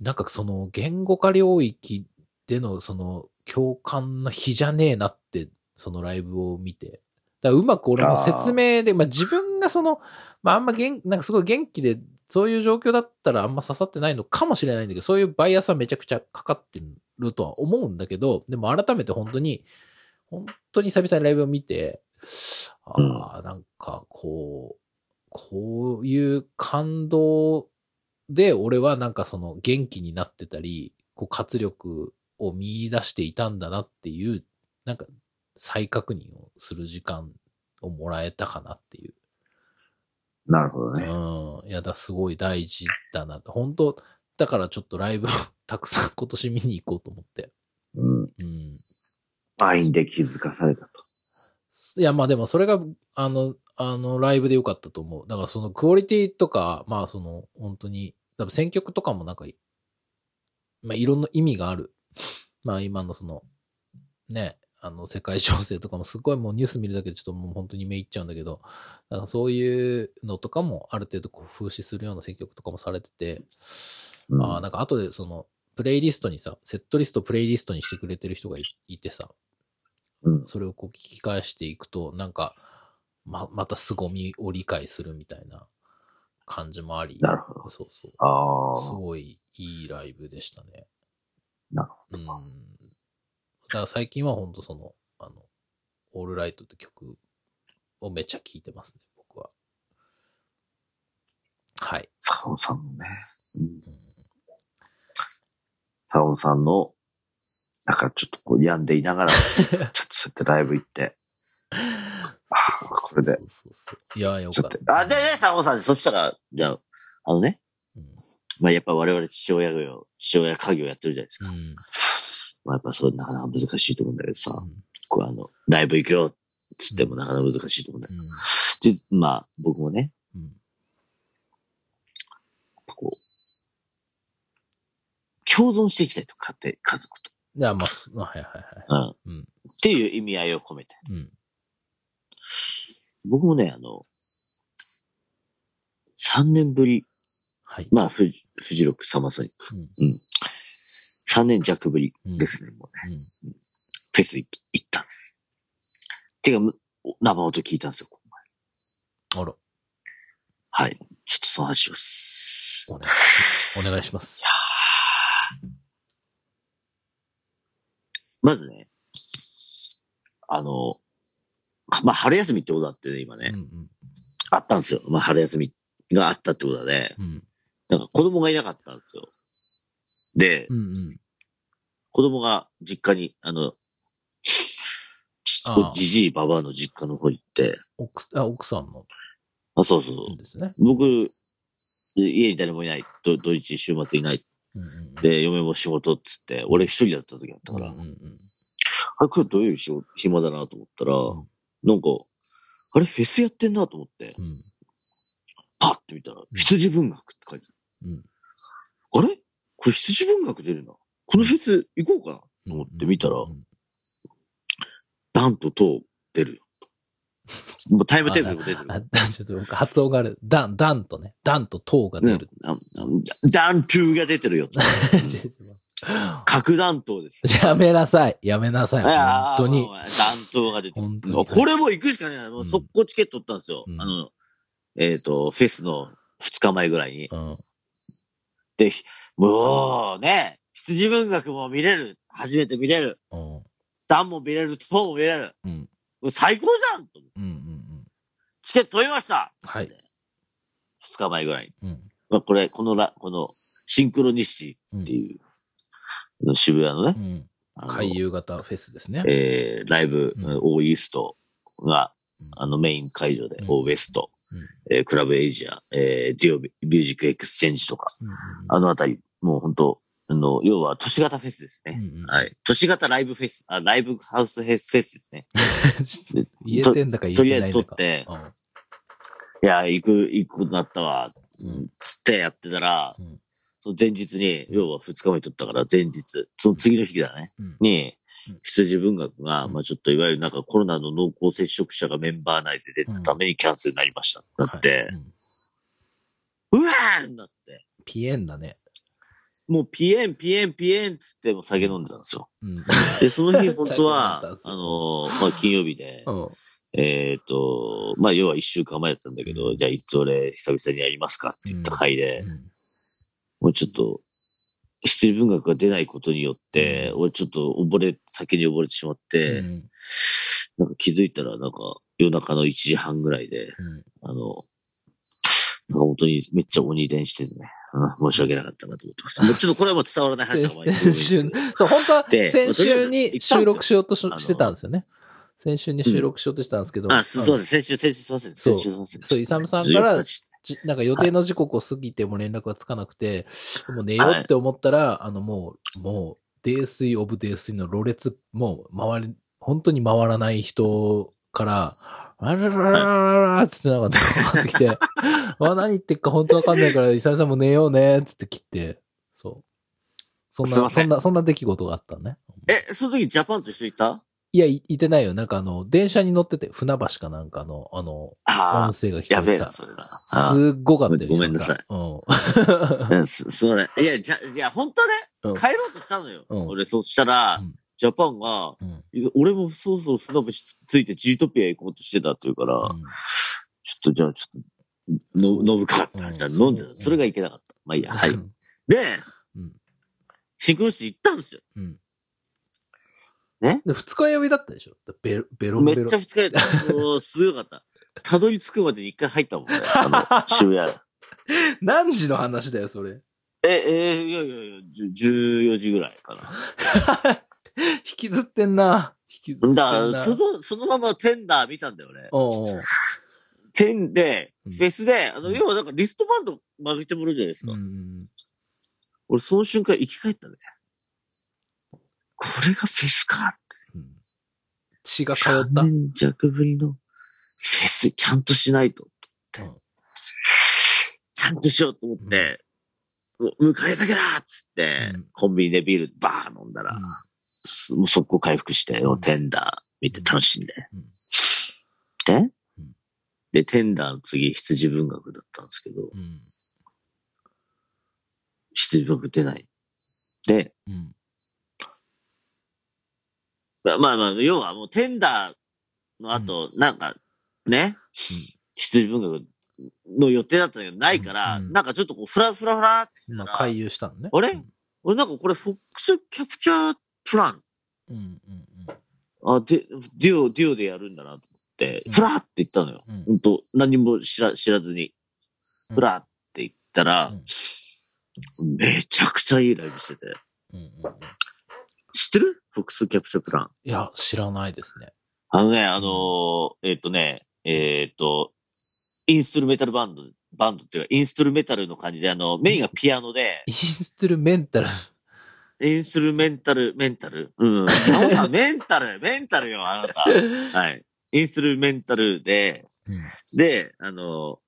なんかその言語化領域でのその共感の比じゃねえなって、そのライブを見て。だからうまく俺も説明で、まあ自分がその、まああんま元、なんかすごい元気で、そういう状況だったらあんま刺さってないのかもしれないんだけど、そういうバイアスはめちゃくちゃかかってるとは思うんだけど、でも改めて本当に、本当に久々にライブを見て、ああ、なんかこう、こういう感動で俺はなんかその元気になってたり、こう活力を見出していたんだなっていう、なんか再確認をする時間をもらえたかなっていう。なるほどね。うん。いや、だ、すごい大事だな。本当だからちょっとライブを たくさん今年見に行こうと思って。うん。うん。愛で気づかされたと。いや、まあでもそれが、あの、あの、ライブでよかったと思う。だからそのクオリティとか、まあその、本当に、多分選曲とかもなんか、まあいろんな意味がある。まあ今のその、ね、あの、世界情勢とかもすごいもうニュース見るだけでちょっともう本当に目いっちゃうんだけど、だからそういうのとかもある程度こう風刺するような選曲とかもされてて、うんああ、なんか後でその、プレイリストにさ、セットリストプレイリストにしてくれてる人がいいてさ、うん。それをこう聞き返していくと、なんか、ま、また凄みを理解するみたいな感じもあり。なるほど。そうそう。ああ。すごいいいライブでしたね。なるほうん。だから最近はほんとその、あの、オールライトって曲をめっちゃ聴いてますね、僕は。はい。サオさんのね。うん。さんの、なんかちょっとこう病んでいながら、ちょっとそうやってライブ行って、あこれでそうそうそういや、よかった。あ、でね、サオさん、そしたら、じゃあ、あのね、うん。まあやっぱ我々父親業、父親家業やってるじゃないですか。うん。まあやっぱそれなかなか難しいと思うんだけどさ、うんこうあの、ライブ行くよ、つってもなかなか難しいと思うんだけど、じまあ僕もね、うん。うん。こう、共存していきたいと、家庭、家族と。いや、まあ、すはいはいはい。うん。うんっていう意味合いを込めて。うん。僕もね、あの、3年ぶり、はい。まあ、フジフジロックサマーソニック。うんうん。3年弱ぶりうんですね、もうね。うん。フェス行行ったんです。てか、む生音聞いたんですよ、この前あら、はい。ちょっとその話します。お願いします。いしまずね、あの、まあ、春休みってことだってね、今ね、うんうん。あったんですよ。まあ、春休みがあったってことだね。うん。なんか子供がいなかったんですよ。で、うんうん。子供が実家に、あの、ああじじいばばあの実家の方行って、奥あ奥さんの？あ、そうそうそう。ですね。僕、家に誰もいない。ど土日週末いない。うんうんうん、で、嫁も仕事っつって、俺一人だった時だったから、うんうんうんあれ、今日土曜日仕事暇だなと思ったら、んなんか、あれ、フェスやってんなと思って、うんパッて見たら、羊文学って書いてうんあれ？これ羊文学出るな。このフェス行こうか？なと思って見たらう、んダンとト出るよ。もうタイムテーブルも出てる。あ、ちょっと僕発音がある。ダン、ダンとね、ダンとトーが出ねる。ああダン2が出てるよ。核弾頭です。やめなさい。やめなさい。あ本当に。弾頭が出てる。これも行くしかない。もう速攻チケット取ったんですよ。うんあの、えっ、と、フェスの2日前ぐらいに。うん。で、もうね、羊文学も見れる。初めて見れる。うん。ダンも見れる。 toe も見れる。うん。最高じゃんと思ってうん。うん。チケット取りましたはい。二日前ぐらいに。うん。まあ、これ、このラ、この、シンクロニシティっていう、の渋谷のねう、ん。回遊型フェスですね。えー、ライブ、うん O-EAST がうん、あの、メイン会場で、うん O-WEST、うんえー clubasia、えー、 duo MUSIC EXCHANGE とか、うんあのあたり、もう本当あの、要は都市型フェスですね。うんうんはい。都市型ライブフェス、あ、ライブハウスフェスですね。で 言えてんだか言えてない。とりあえず撮っていや、行く、行くことになったわ、うんつってやってたら、うんその前日に、要は二日目に撮ったから前日、その次の日だね、うんにうん、羊文学が、うん。まあちょっといわゆるなんかコロナの濃厚接触者がメンバー内で出たためにキャンセルになりました。だって、はい。うん。うわーなって、ピエンだね。もうピエン、ピエン、ピエンっつってもう酒飲んでたんですよ。うん。で、その日 本当はあよ。のーまあ金曜日で、うん。えっ、と、まあ要は一週間前だったんだけど、じゃあいつ俺久々にやりますかって言った回で、うん。もうちょっと、羊文学が出ないことによって、俺ちょっと溺れ、酒に溺れてしまって、うんなんか気づいたらなんか夜中の1時半ぐらいで、うんあの、なんか本当にめっちゃ鬼伝してるね。うん申し訳なかったなと思ってます。もうちょっとこれはもう伝わらない話だから先週、そう、本当はで先週に収録しようとししてたんですよね。先週に収録しようとしてたんですけど。あ、すそうです。先週、先週すいません。そう先週すいません。そうイサムさんからじなんか予定の時刻を過ぎても連絡がつかなくて、もう寝ようって思ったら、あのもう、もう、泥酔オブ泥酔のろれつ、もう回り、本当に回らない人から、あららららららつってなんか電話かかってきて、あ、何言ってっか本当わかんないから、イサムさんも寝ようね、つって切って、そう。そんな、そんな、そんな出来事があったね。え、その時ジャパンと一緒にいたいや、いいてないよ。なんかあの、電車に乗ってて、船橋かなんかの、あの、あ音声が聞こえてた。それな。あすっごかったよ。ごめんなさい。うん。す、すまない。いや、じゃ、いや、本当うんね、帰ろうとしたのよ。うん俺、そしたら、うんジャパンが、うん俺もそうそう船橋ついてジートピア行こうとしてたって言うから、うんちょっとじゃあ、ちょっと、の、飲むかって話飲んでた。それがいけなかった。まあいいや、はい。うんで、うんシンクロニシティ行ったんですよ。うん。ねで、二日酔いだったでしょ？ベロ、ベロンベロっちゃ二日酔い、もう、すごかった。たどり着くまでに一回入ったもんね。あの、渋谷。何時の話だよ、それ？え、えいやいやいや、じゅ14時ぐらいかな。引きずってんな。引きずってんだな。から、その、そのままテンダー見たんだよね。おうおうテンで、うんフェスで、あの、うん要はなんかリストバンド曲げてもらうじゃないですか。うん。俺、その瞬間生き返ったね。これがフェスか。うん血が通った。3年弱ぶりのフェス、ちゃんとしないと。うんちゃんとしようと思って、もう迎えだけだっつって、うんコンビニでビールバー飲んだら、うんすもう速攻回復して、テンダー見て楽しんで。うんで、うんで、テンダーの次、羊文学だったんですけど、うん。羊文学出ない。で、うん。まあまあまあ、要はもうテンダーの後、なんか、ね、羊文学の予定だったけど、ないから、うんなんかちょっとこう、フラフラフラってしてまあ、たら、回遊したのね。あれ？俺なんかこれ、フォックスキャプチャープラン、うん。うん。うん。あ、で、デュオ、デュオでやるんだなと思って、うんフラーって言ったのよ。うんと、何も知ら、知らずに。うんフラーって言ったら、うんめちゃくちゃいいライブしてて。うん。うん。知ってる？フォックスキャプチャープラン。いや、知らないですね。あのね、あのーえっ、とね、えっ、と、インストゥルメタルバンド、バンドっていうか、インストゥルメタルの感じで、あの、メインがピアノで、インストゥルメンタル？インストゥルメンタル、メンタル？うん。ザオさん、メンタル、メンタルよ、あなた。はい。インストゥルメンタルで、うんで、あの、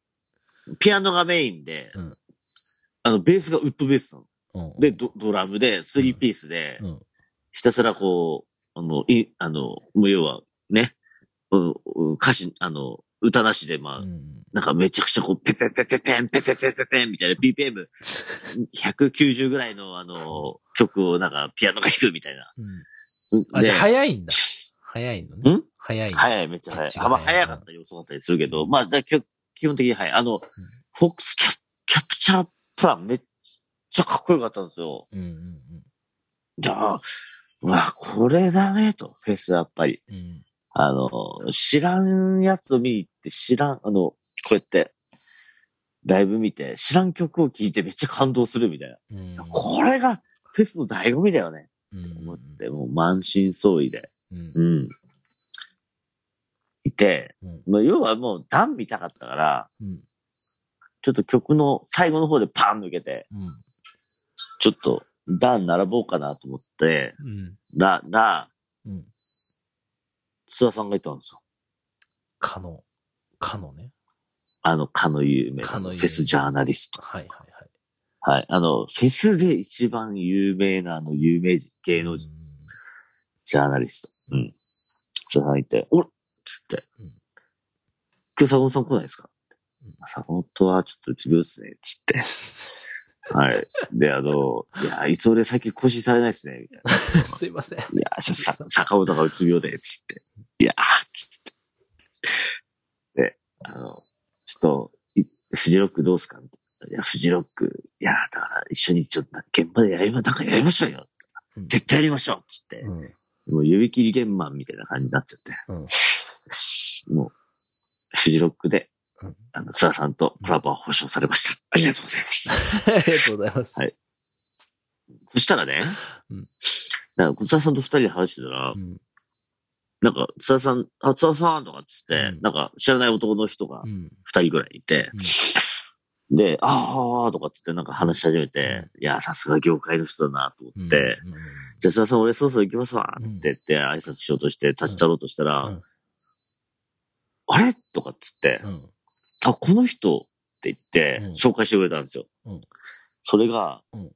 ピアノがメインで、うんあの、ベースがウッドベースなの。うん。で、ドドラムで、スリーピースで、うん。ひたすらこう、あの、い、あの、もう要は、ね、うん、うん歌詞、あの、歌なしで、まあ、うん。なんかめちゃくちゃこう、ペペペペペン、ペペペペペンみたいな BPM190 ぐらいのあの、曲をなんかピアノが弾くみたいな。うん。うんあ、じゃ早いんだ。早いのね。ん？早い。い。早い、めっちゃ早い。あまあ早かったり遅かったりするけど、まあ、だ基基本的に早い。あの、フォックスキャキャプチャープランめっちゃかっこよかったんですよ。うんうんじゃあ、うわ、これだね、と。フェスやっぱり。うん。うん。あの、知らんやつを見に行って、知らん、あの、こうやって、ライブ見て、知らん曲を聴いてめっちゃ感動するみたいな。うん。これがフェスの醍醐味だよね。うん思って、もう満身創痍で。うんう。ん。いて、うんまあ、要はもうダン見たかったから、うん。ちょっと曲の最後の方でパン抜けて、うん。ちょっとダン並ぼうかなと思って、うん。ら、ら、うん。津田さんがいたんですよ。かの、かのね。あの、かの有名なフェスジャーナリスト。はいはいはい。はい。あの、フェスで一番有名なあの有名人、芸能人、ジャーナリスト。うん。津田さんいて、おっつって、うん今日坂本さん来ないですか、うん坂本はちょっとうつ病ですね、つって。はい。で、あの、いや、いつ俺最近更新されないですね、みたいな。すいません。いや、ちょさ坂本がうつ病で、つって。いやー、つって。で、あの、ちょっと、いフジロックどうすか？みたいな。いや、フジロック、いや、だから一緒にちょっと現場でやりま、なんかやりましょうよ。うん絶対やりましょうつって。うん。もう指切り玄満みたいな感じになっちゃって。うんもう、フジロックで、うんあの、津田さんとコラボは保証されました。ありがとうございます。ありがとうございます。はいそしたらね、うんなんか津田さんと二人で話してたら、うん。なんか、津田さん、あ、津田さんとかっつって、うんなんか、知らない男の人がうん。二人ぐらいいて、で、あーとかっつってなんか話し始めて、いや、さすが業界の人だなと思って、うん、じゃあ津田さん俺そろそろ行きますわって言って挨拶しようとして立ち去ろうとしたら、うんあれ？とかっつって、うん。あ、この人って言ってうん紹介してくれたんですよ。うんそれが、うん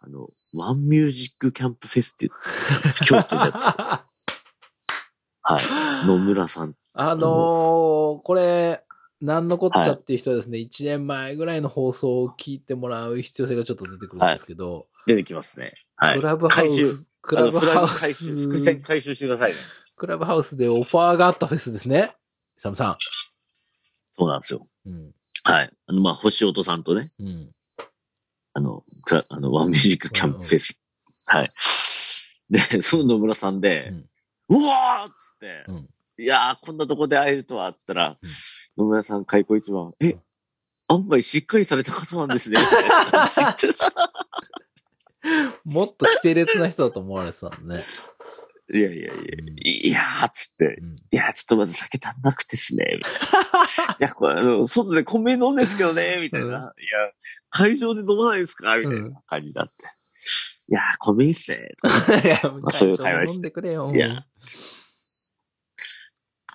あの、ワンミュージックキャンプフェスって言って、京都でやった。はい。野村さん。あのー、これ、なんのこっちゃっていう人はですね、1年前ぐらいの放送を聞いてもらう必要性がちょっと出てくるんですけど、出てきますね。はい。クラブハウ回収ス、クラブハウ回収伏線ス、回収してくださいね。クラブハウスでオファーがあったフェスですね。イサムさそうなんですよ。ん。うん。はい。あの、まあ、星音さんとね、うん。あの、あの、ワンミュージックキャンプフェス。はい。で、その野村さんで、うわーっつって、うんいやー、こんなとこで会えるとは、っつったら、うん野村さん開口一番、えうん、案外しっかりされた方なんですね。もっと規定列な人だと思われてたのね。いやいやいや、いやー、つって、うん。いやー、ちょっとまだ酒足んなくてですね、みたいな。いや、これ、あの、外でコンビニ飲んですけどね、みたいな。うんいや、会場で飲まないですかみたいな感じだって。いやー、コンビニっすね。いや、あそういう会話して飲んでくれよ。いや、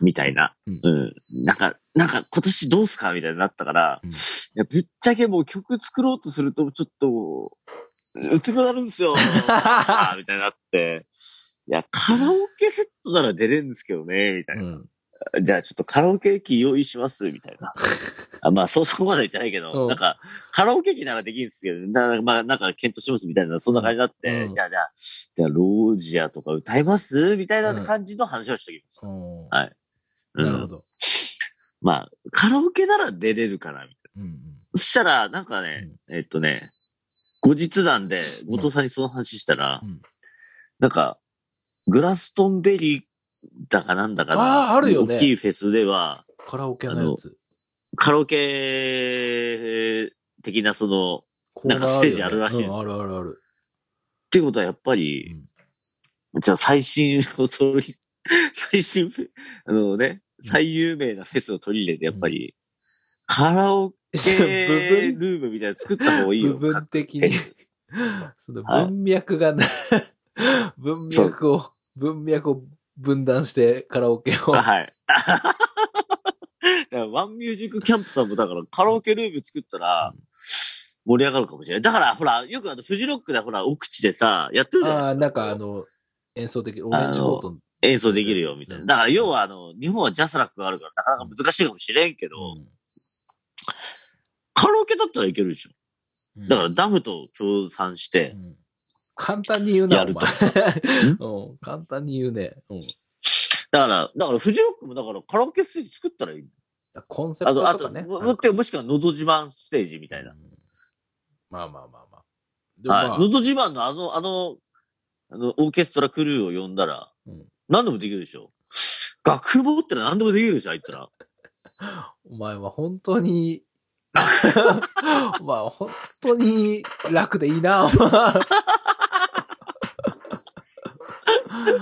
みたいな。うんうん。なんか、なんか今年どうすかみたいになったから、うんいや、ぶっちゃけもう曲作ろうとすると、ちょっと、うつくなるんですよ。みたいになって。いや、カラオケセットなら出れるんですけどね、みたいうな。ん。じゃあちょっとカラオケ機用意します、みたいな。あまあ、そう そこまでは言ってないけど、うんなんか、カラオケ機ならできるんですけど、なまあ、なんか検討しますみたいな、そんな感じになって、うんじゃあ、じゃあ、じゃあ、ロージアとか歌いますみたいな感じの話をしておきます。うんはいうんなるほど。まあ、カラオケなら出れるかな、みたいうんうん。な。そしたら、なんかね、えっとね、後日談で、後藤さんにその話したら、うんなんか、グラストンベリーだかなんだかな。あーあるよね大きいフェスでは、カラオケのやつ。カラオケ的なその、なんかステージあるらしいですうんあるあるある。っていうことはやっぱり、じゃあ最新を取り、最新あのね、最有名なフェスを取り入れて、やっぱり、カラオケ部ルームみたいなの作った方がいいよ。部分的に そのはい文脈がね、文脈を、文脈を分断してカラオケを。はい。だからワンミュージックキャンプさんもだからカラオケルーム作ったら盛り上がるかもしれない。だからほら、よくあのフジロックでほら、奥地でさ、やってるじゃないですか。ああ、なんかあの、演奏できる。オレンジコート。演奏できるよ、みたいな。だから要はあの、日本はジャスラックがあるからなかなか難しいかもしれんけど、カラオケだったらいけるでしょ。うんだからダムと協賛して、うん簡単に言うな、おやると前。うん？簡単に言うね。うんだから、だからフジロックもだからカラオケステージ作ったらいい。コンセあと、あと、プトとかね。もももしくはのど自慢ステージみたいな。うんまあまあまあまあ。でもまあはい。のど自慢のあの、あの、あの、オーケストラクルーを呼んだら、うん何でもできるでしょ。楽譜持ってら何でもできるでしょ、あいつら。お前は本当に、お前は本当に楽でいいな、お前。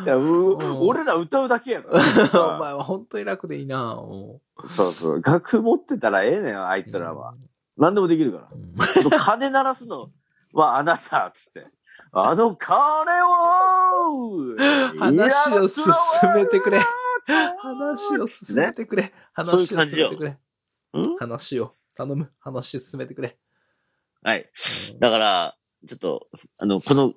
いや、ううん俺ら歌うだけやから。お前は本当に楽でいいな、もそうそう。楽譜持ってたらええねん、あいうつらは。何でもできるから。うんあと鐘鳴らすの はあなた、つって。あの鐘を話を進めてくれ。話話を進めてくれ。話を進めてくれ。ん？話を頼む。話進めてくれ。はい。うんだから、ちょっと、あの、この、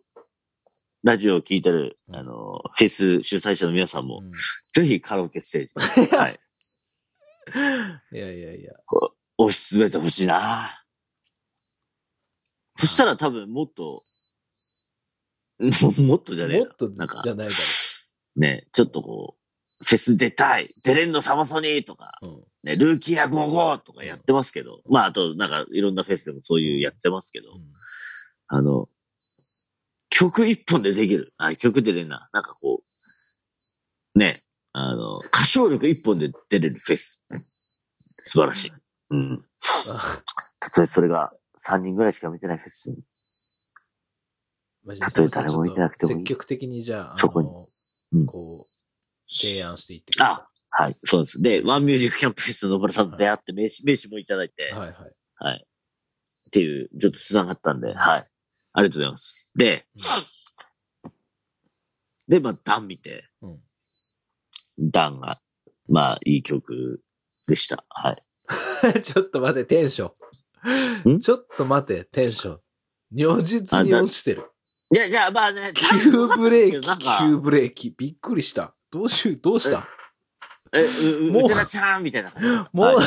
ラジオを聞いてる、うん。あの、フェス主催者の皆さんも、うん。ぜひカラオケステージ、はい、いやいやいや。推し進めてほしいな。そしたら多分もっと、もっとじゃねえな。もっとなんかじゃないだね、ちょっとこう、フェス出たい、出れんのサマソニーとか、ろう。うん。ね、ルーキーア55とかやってますけど、まああとなんかいろんなフェスでもそういうやってますけど、うん。あの、曲一本でできる。あ、曲で出るな。なんかこう、ね、あの、歌唱力一本で出れるフェス。素晴らしい。うん。たとえそれが3人ぐらいしか見てないフェス。まあじゃあたとえ誰も見てなくてもいい積極的にじゃあ、そこにうんこう、提案していってくださはい、そうです。で、ワンミュージックキャンプフェスの野村さんと出会って名刺、名刺もいただいて、い。はいはい。はい。っていう、ちょっと繋がったんで、はい。ありがとうございます。で、で、まあ、ダン見て、うんダンが、まあ、いい曲でした。はい。ちょっと待って、テンション。ん？ちょっと待って、テンション。如実に落ちてる。いや、いや、まあね、急ブレーキ、急ブレーキ。びっくりした。どうしゅう、どうした？え、う、う、もううてなちゃんみたいな感じ。もう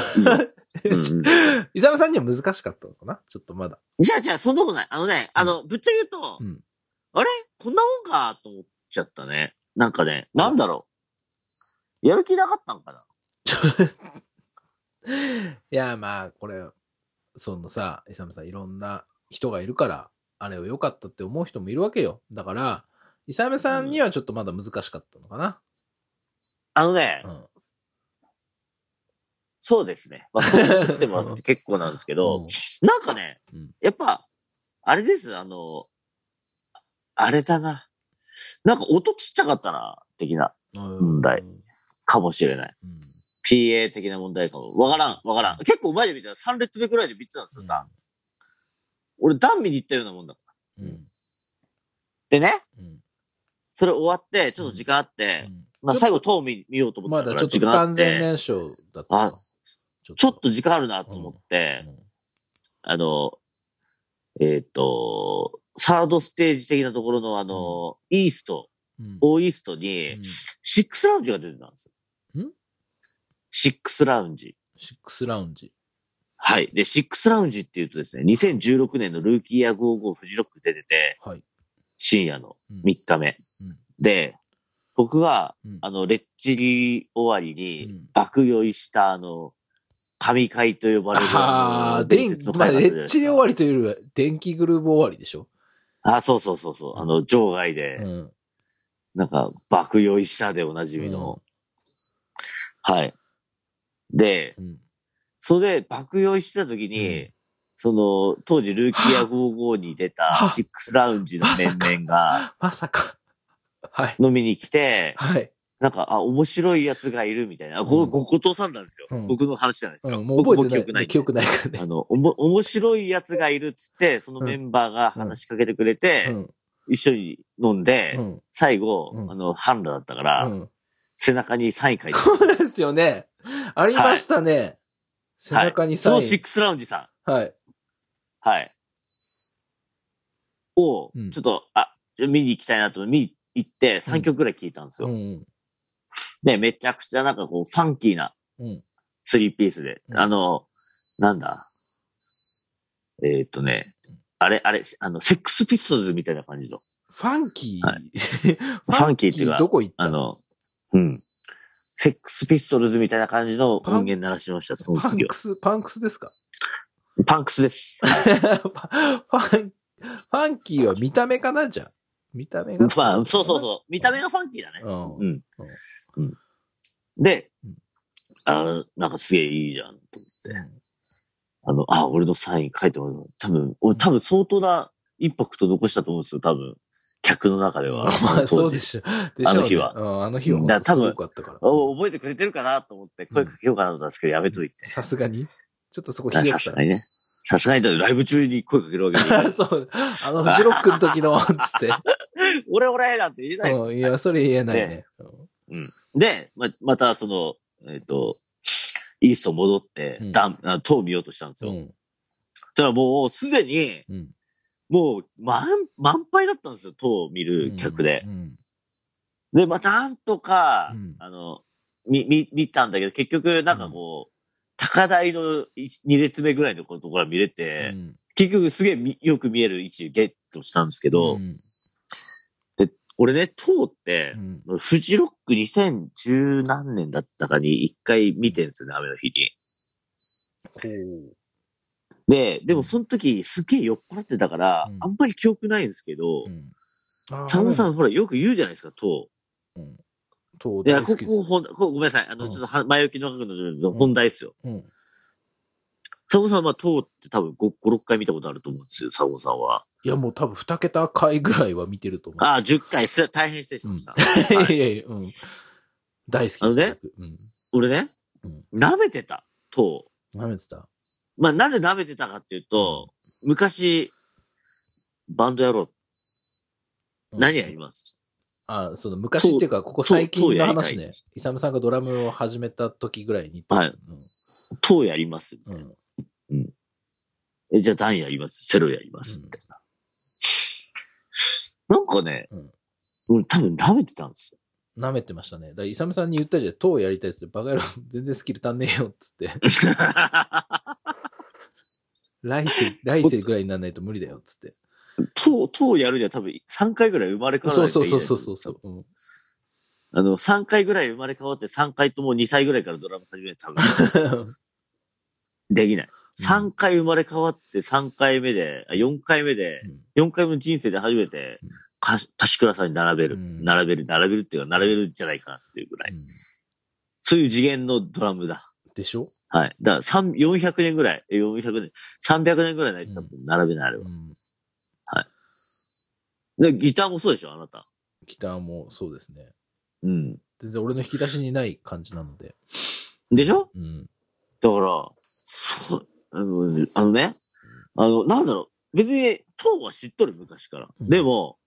伊沢さんには難しかったのかな？ちょっとまだ。じゃあ、じゃあ、そんなことない。あのね、あの、ぶっちゃけ言うと、うんあれ？こんなもんかと思っちゃったね。なんかね、なんだろう。やる気なかったんかな？いや、まあ、これ、そのさ、イサムさん、いろんな人がいるから、あれを良かったって思う人もいるわけよ。だから、イサムさんにはちょっとまだ難しかったのかな。あのね、うん。そうですね。まあ、そう言ってもらって結構なんですけど、なんかね、うんやっぱ、あれです、あの、あれだな。なんか音ちっちゃかったな、的な、うん問題かもしれない。うん。PA 的な問題かも。わからん、わからん。結構前で見たら3列目くらいで見てたんですよ、ダン。俺、ダン見に行ったようなもんだから。うん。でね、うん。それ終わって、ちょっと時間あって、うんまあ最後、トー見見ようと思ったから、まだちょっと不完全燃焼だったあと。ちちょっと時間あるなと思って、うんあの、えっ、と、サードステージ的なところのあの、イースト、うんオーイーストに、シックスラウンジが出てたんですよ。ん？シックスラウンジ。シックスラウンジ。はい。で、シックスラウンジっていうとですね、2016年のルーキーや55フジロック出てて、はい。深夜のうん3日目。うんで、僕が、うんあの、レッチリ終わりうにん、爆酔いした、あの、神会と呼ばれる、ああ、の電気、まあ、伝説の会があレッったじゃないですかチリ終わりというよりは、電気グルーブ終わりでしょ？あ、そうそうそうそう。あの、場外で、うん。なんか、爆酔いしたでおなじみの。はい。で、うん。それで爆酔いした時に、うんその、当時ルーキーア55に出たはシックスラウンジの面々がまさか。はい。飲みに来て、はい。なんか、あ、面白いやつがいるみたいな。あこうん後藤さんなんですよ。うん僕の話じゃないですよ。うん、もう覚えてない。記憶ない記憶ないからね。あの、おも、面白いやつがいるっつって、そのメンバーが話しかけてくれて、うん。一緒に飲んで、うん。最後、うんあの、ハンラだったから、うん。背中にサイン書いてそうですよね。ありましたね。背中にそサイン。のシックスラウンジさん。はい。はい。を、うんちょっと、あ、見に行きたいなと見に行って、3曲ぐらい聞いたんですよ。うん。で、めちゃくちゃなんかこう、ファンキーなうん。スリーピースで、うんあの、なんだ？えーっとね、あれ、あれ、あの、セックスピストルズみたいな感じの。ファンキー？は ファンキーっていうかどこ行った？あの、うん。セックスピストルズみたいな感じの音源鳴らしました、その時はパンク。ス、パンクスですか？パンクスです。ファン、ファンキーは見た目かなじゃあ見た目が。まあ、そうそうそう。見た目がファンキーだね。うん。うん。うん。でうん、あなんかすげえいいじゃん、と思って。あの、あ、俺のサイン書いてもらう。多分、俺多分相当なインパクト残したと思うんですよ、多分。客の中では。まあ、そうでししょ。でしょうねあの日はうんあの日はうんだから多分すごかったから。ょ。覚えてくれてるかなと思って声かけようかなと思ったんですけど、やめといて。さすがにちょっとそこひねったさすがにね。さすがに、ライブ中に声かけるわけ そう。あの、フジロックの時の、つって。俺俺なんて言えないですうんいや、それ言えないね。うん。で、ま、またその、えっ、と、イースト戻って、うんダン、あ塔を見ようとしたんですよ。うん。たらもうすでに、うん。もう満、満杯だったんですよ、塔を見る客で。うん。で、まあ、なんとか、うんあの、み、み、見たんだけど、結局、なんかこう、高台の2列目ぐらいのところは見れて、うん結局すげえみよく見える位置ゲットしたんですけど、うん俺ね、塔ってう、んフジロック2010何年だったかに一回見てんですよね、雨の日に。で、でもその時すっげえ酔っ払ってたから、うんあんまり記憶ないんですけど、うんあサムさん。んほらよく言うじゃないですか、塔。うんといや、ここ、ここごめんなさい。あの、うんちょっとは前置きのの本題ですよ。うん。サボさんは塔って多分5、5 6回見たことあると思うんですよ、サボさんは。いや、もう多分二桁回ぐらいは見てると思う。ああ、10回、す大変失礼しました。いは いやいや、うん。大好きです。あのね僕うん。俺ねうん、舐めてた、塔。舐めてた？まあ、なぜ舐めてたかっていうと、昔、バンドやろう。うん何やります？あ、その昔っていうか、ここ最近の話ね。イサムさんがドラムを始めた時ぐらいに。はい塔やります。うん。うん。えじゃあ、ダンやります。セロやります。みたいな。なんかね、うん俺多分舐めてたんですよ。舐めてましたね。だからイサムさんに言ったじゃん、塔やりたいっつって、バカ野郎、全然スキル足んねえよ、っつって。来世、来世ぐらいにならないと無理だよ、っつって。塔、塔やるには多分3回ぐらい生まれ変わらそうないといけないそうそうそうそう。うんあの、3回ぐらい生まれ変わって3回とも2歳ぐらいからドラム始める多分 できない。3回生まれ変わって3回目で、あ4回目で、4回目の人生で初めてうん、か田倉さんに並べる、うん並べる、並べるっていうか、並べるんじゃないかなっていうぐらい。うんそういう次元のドラムだ。でしょ？はい。だから、三400年ぐらい、え400年、300年ぐらいないと多分並べない、あれはう。ん。で、ギターもそうでしょ、あなた。ギターもそうですね。うん。全然俺の引き出しにない感じなので。でしょ？うん。だから、そう、あの、あのね、あの、なんだろう、別に、当は知っとる、昔から。うんでも、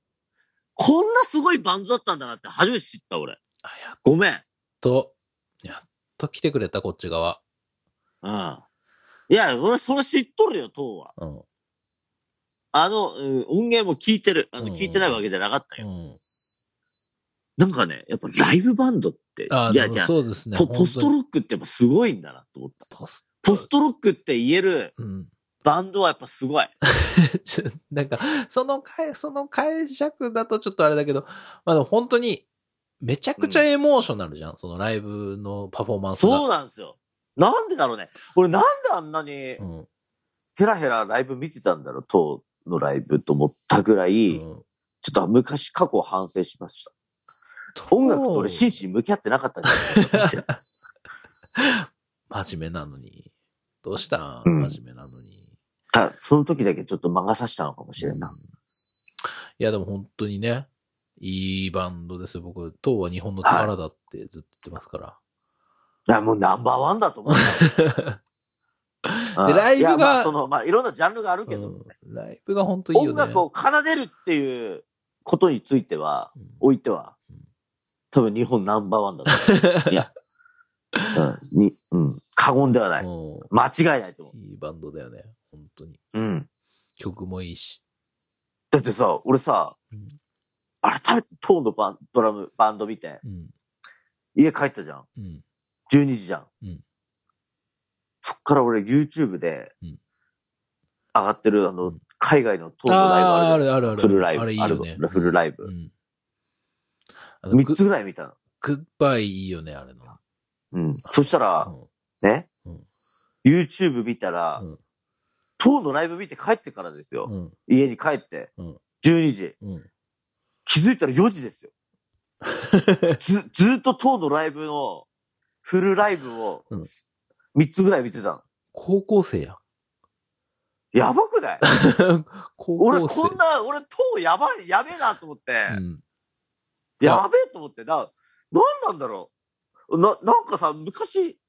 こんなすごいバンドだったんだなって初めて知った、俺。あ、やっごめん。と、やっと来てくれた、こっち側。うん。いや、俺、それ知っとるよ、当は。うん。あの、うん音源も聞いてる。あの、うん聞いてないわけじゃなかったよ。うん。なんかね、やっぱライブバンドって、あ、いや、じゃあそうですね。ポポスト本ロックってやっぱすごいんだなと思った。ポスポストロックって言えるうん。バンドはやっぱすごい。なんか、その解、その解釈だとちょっとあれだけど、まあ本当に、めちゃくちゃエモーショナルじゃん、そのライブのパフォーマンスが。そうなんですよ。なんでだろうね。俺なんであんなにうん。ヘラヘラライブ見てたんだろう、当のライブと思ったぐらい、うんちょっと昔過去を反省しました。音楽と俺真摯に向き合ってなかったんじゃない。真面目なのに。どうしたん、うん真面目なのに。ただその時だけちょっと魔が差したのかもしれんな。いや、でも本当にね、いいバンドですよ。僕、当は日本の宝だってずっと言ってますから。いや、もうナンバーワンだと思。うんでライブがいやまあ、その、まあ、いろんなジャンルがあるけど、うんライブが本当いいよね。音楽を奏でるっていうことについては、うんおいてはうん、多分日本ナンバーワンだと思う。いや、うん、に、うん、過言ではない。も間違いないと思ういいバンドだよね。本当に。う。うん。曲もいいし。だってさ、俺さ、うん。改めてトーンのバンドラム、バンド見て、うん。家帰ったじゃん。うん。12時じゃん。うんそっから俺 YouTube でうん上がってるあの、うん海外のトーンのライブあるあるあるある。フルライブ。あれいいよねフルライブ。うん。あの3つぐらい見たの。グッバイいいよね、あれの。うん。そしたら、ね、うん YouTube 見たら、うんトーンのライブ見て帰ってからですよ。うん。家に帰って、うん12時。うん。気づいたら4時ですよ。ず、ずっとトーンのライブのフルライブをうん3つぐらい見てたの。高校生やん。やばくない？高俺校生。こんな、俺、塔やばい、やべえなと思って、うん。やべえと思って、な、なんなんだろう。な、なんかさ、昔、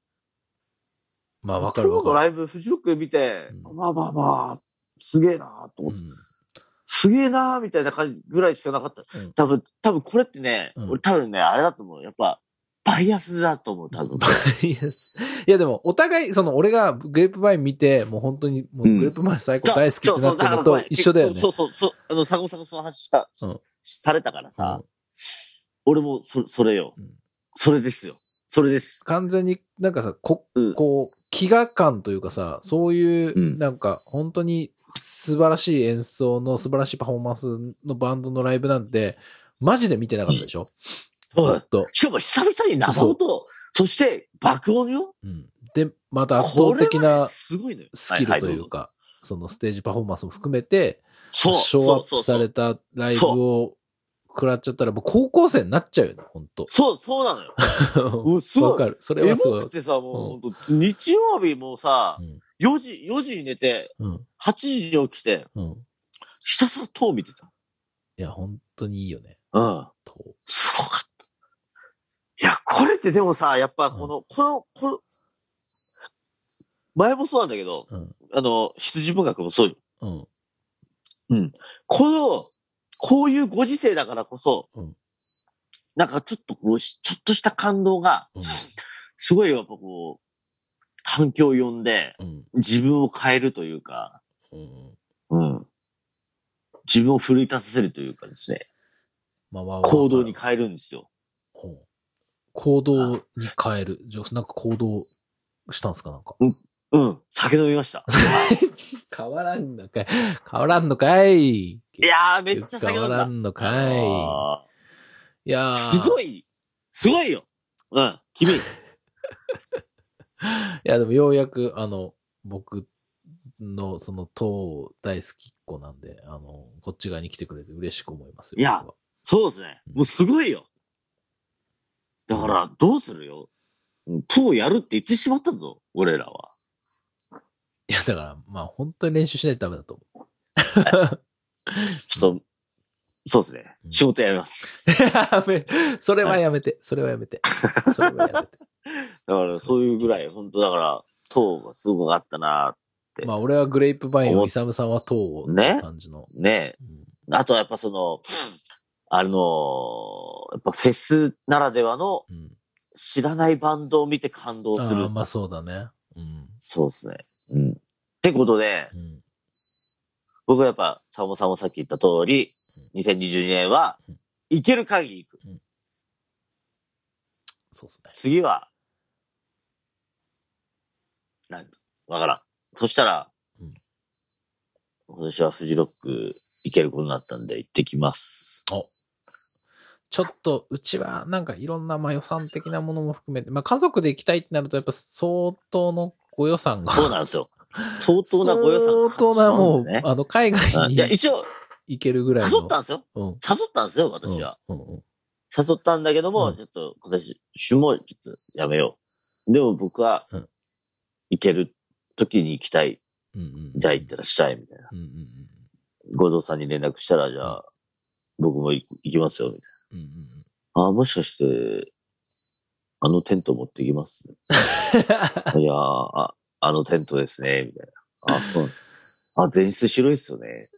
まあ、わかるわかる。塔のライブ、フジロック見て、うんまあまあまあ、すげえなと思って、うん。すげえなみたいな感じぐらいしかなかった。うん多分、多分これってね、うん俺多分ね、あれだと思う。やっぱ、バイアスだと思う、多分。いやすいやでも、お互い、その、俺がグレープバイン見て、もう本当に、もううんグレープバイン最高大好きってなったのと一緒だよね。そうそうそう。あの、佐古さんがその話した、うんされたからさ、うん俺もそ、それよ、うんそれですよ。それです。完全になんかさ、こ、うんこう、飢餓感というかさ、そういうう、んなんか、本当に素晴らしい演奏の素晴らしいパフォーマンスのバンドのライブなんて、マジで見てなかったでしょ？そうだずっと。しかも久々に生音、そして爆音よ？うん。で、また圧倒的なすごいのよ。スキルというか、そのステージパフォーマンスも含めて、そう、ショーアップされた。たライブを食らっちゃったら、もう高校生になっちゃうよね、本当そう、そうなのよ。うんすごいわかる。それエはすごい。モくてさ、もう、ほんと日曜日もさう、ん。4時、4時に寝て、うん。8時に起きて、うん。ひたすら塔見てた。いや、本当にいいよね。うん。とすごかった。いや、これってでもさ、やっぱこの、この、この、前もそうなんだけど、うん。あの、羊文学もそうよ。うん。この、こういうご時世だからこそ、うんなんかちょっとこうし、ちょっとした感動が、うん。すごいやっぱこう、反響を呼んで、うん。自分を変えるというか、うん。うん。自分を奮い立たせるというかですね、まあ、まあ行動に変えるんですよ。行動に変える。なんか行動したんすかなんか？うん。酒飲みました。変わらんのかい。変わらんのかい。いいやー、めっちゃ酒飲んだ。変わらんのかい。あいやーーすごい、すごいよ。うん。君。いや、でもようやく、あの、僕のその党大好きっ子なんで、あの、こっち側に来てくれて嬉しく思いますよ。いやそうですね。もうすごいよ。だから、どうするよ。うん塔やるって言ってしまったぞ、俺らは。だから、まあ本当に練習しないとダメだと思う。ちょっと、そうですねう。ん仕事やめます。やめ、それはやめて、それはやめて。それはやめて。だから、そういうぐらい、本当だから、塔がすごかったなまあ俺はグレープバインを、イサムさんは党を、ね感じの。ねうんあとはやっぱその、あのやっぱフェスならではのうん。知らないバンドを見て感動するああ、。まあそうだね。うん。そうですね。うん。ってことで、うん。僕はやっぱ、サモさんもさっき言った通り、2022年はうん、行ける限り行く。そうですね。次は、なんわからん。そしたら、うん今年はフジロック行けることになったんで行ってきます。ちょっと、うちはなんかいろんなまあ予算的なものも含めて、まあ家族で行きたいってなるとやっぱ相当のご予算が。そうなんですよ。相当なご予算が相当なもう、ね。あの、海外にいや、一応、行けるぐらいの。誘ったんですよ。うん。誘ったんですよ、私は。うん。うんうん誘ったんだけども、うんちょっと今年、週もちょっとやめよう。でも僕はうん、行ける時に行きたい。じゃあ行ってらっしゃい、みたいな。うんうんうん。合同さんに連絡したら、じゃあ、僕も行行きますよ、みたいうんうんうん。な。あ、もしかして、あのテント持ってきます？いやーあ、あのテントですね、みたいな。あ、そうなんです。あ、前室白いっすよね。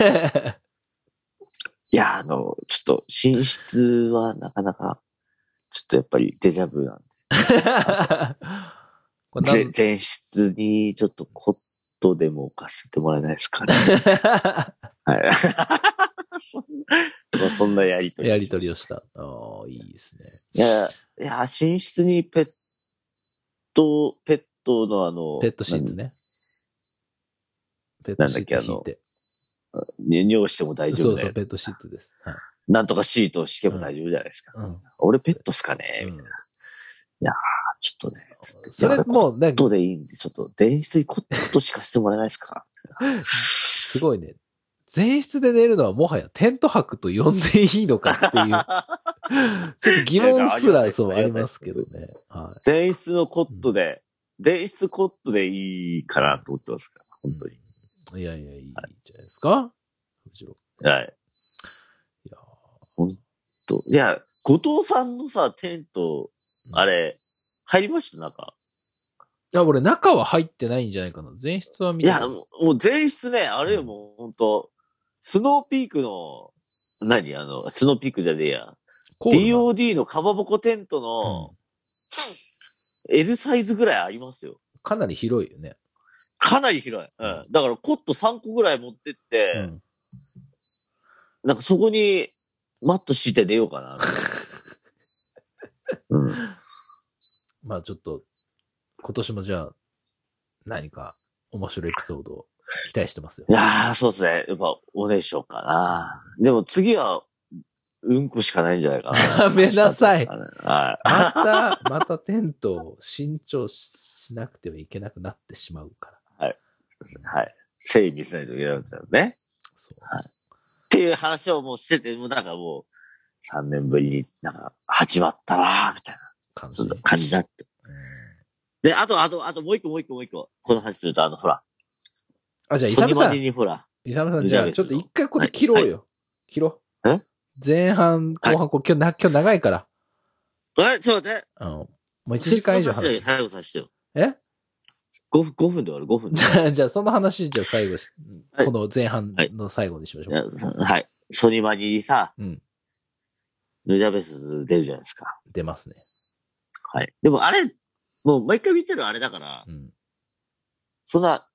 いや、あの、ちょっと、寝室はなかなか、ちょっとやっぱりデジャブなんで、ぜ前室にちょっとコットでも置かせてもらえないですかね。はい。まあそんなやりとり。やりとりをした。ああ、いいですね。いや、いや、寝室にペット、ペットのあの、ペットシーツね。ペットシーツ引いて。何。尿しても大丈そうそう。ペットシーツです。はい。なんとかシートを敷けば大丈夫じゃないですか。うん。俺ペットっすかね、うんちょっとね。それいやもう、なんかコットでいいんで、ちょっと電室にコットしかしてもらえないですか？すごいね。前室で寝るのはもはやテント泊と呼んでいいのかっていう。ちょっと疑問すら、そう、ありますすけどね。は前室のコットで、前室コットでいいかなと思ってますから、本当に。い。いやいや、いいじゃないですか藤郎。はい。いやと、いや、後藤さんのさ、テント、ーあれ、入りました？中。いや、俺、中は入ってないんじゃないかな。前室は見いや、たけどもう前室ね、あれよ、もう本当スノーピークの、何？あの、スノーピークじゃねえや。DOD のかまぼこテントの、L サイズぐらいありますよ。かなり広いよね。かなり広い。うん。だからコット3個ぐらい持ってって、うん。なんかそこにマット敷いて寝ようかな。うん。まあちょっと、今年もじゃあ、何か面白いエピソードを期待してますよい。やー、そうですね。やっぱ、おねしょうかな。でも次は、うんこしかないんじゃないかな。や めなさいはい。また、またテントを新調しなくてはいけなくなってしまうから。はい。整備しないといけないんですよね。そう。っていう話をもうしてて、もうなんかもう、3年ぶりになんか始まったなーみたいな、感じ。な感じだって。うんで、あと、あと、あともう一個もう一個もう一個。この話すると、あの、ほら。あ、じゃあ、イサムさん、ニにほら。イサムさん、ルじゃあ、ちょっと一回ここで切ろうよ。切ろう。え前半、後半、こう今日な、今日長いから。え、ちょっと待って。あの、もう1時間以上話して。最後させてよ。え5分、5分で終わる、5分でじ。ゃあ、じゃあ、その話、じゃあ最後し、はいこの前半の最後にしましょう。はい。ソニマニにさ、うん。ヌジャベス出るじゃないですか。出ますね。はい。でもあれ、もう毎回見てるあれだから、うん。そんな、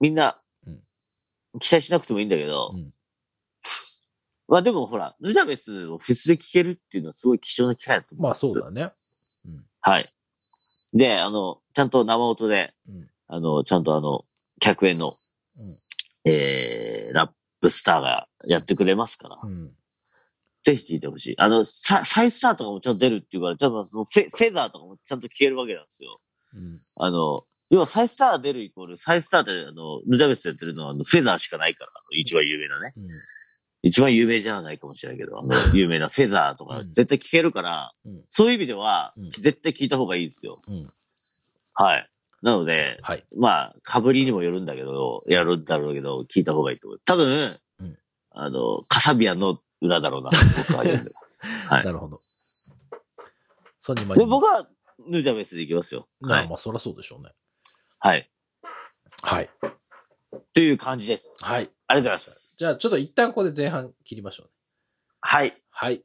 みんなうん、期待しなくてもいいんだけど、うんまあでもほら、ヌジャベスをフェスで聴けるっていうのはすごい貴重な機会だと思まあ、うんですそうだね。はい。で、あの、ちゃんと生音で、うん。あの、ちゃんとあの、客演の、うんえー、ラップスターがやってくれますから、うん。ぜひ聴いてほしい。あの、ササイスターとかもちゃんと出るっていうから、ちゃんとそのフェフェザーとかもちゃんと聴けるわけなんですよ。うん。あの、要はサイスター出るイコール、サイスターってあの、ヌジャベスでやってるのはあのフェザーしかないから、あの一番有名なね。うん。一番有名じゃないかもしれないけど、あの、有名なフェザーとかうん絶対聞けるから、うんそういう意味では、うん絶対聞いた方がいいですよ。うん。はい。なので、はい。まあ、かぶりにもよるんだけど、やるんだろうけど、聞いた方がいいと思う。多分、うんあの、カサビアンの裏だろうな、僕は読んでます。はいなるほど。ソニーマでニ僕は、ヌジャベスでいきますよ。はい。まあ、そりゃそうでしょうね。はい。はい。という感じです。はい。ありがとうございます。じゃあ、ちょっと一旦ここで前半切りましょうね。はい。はい。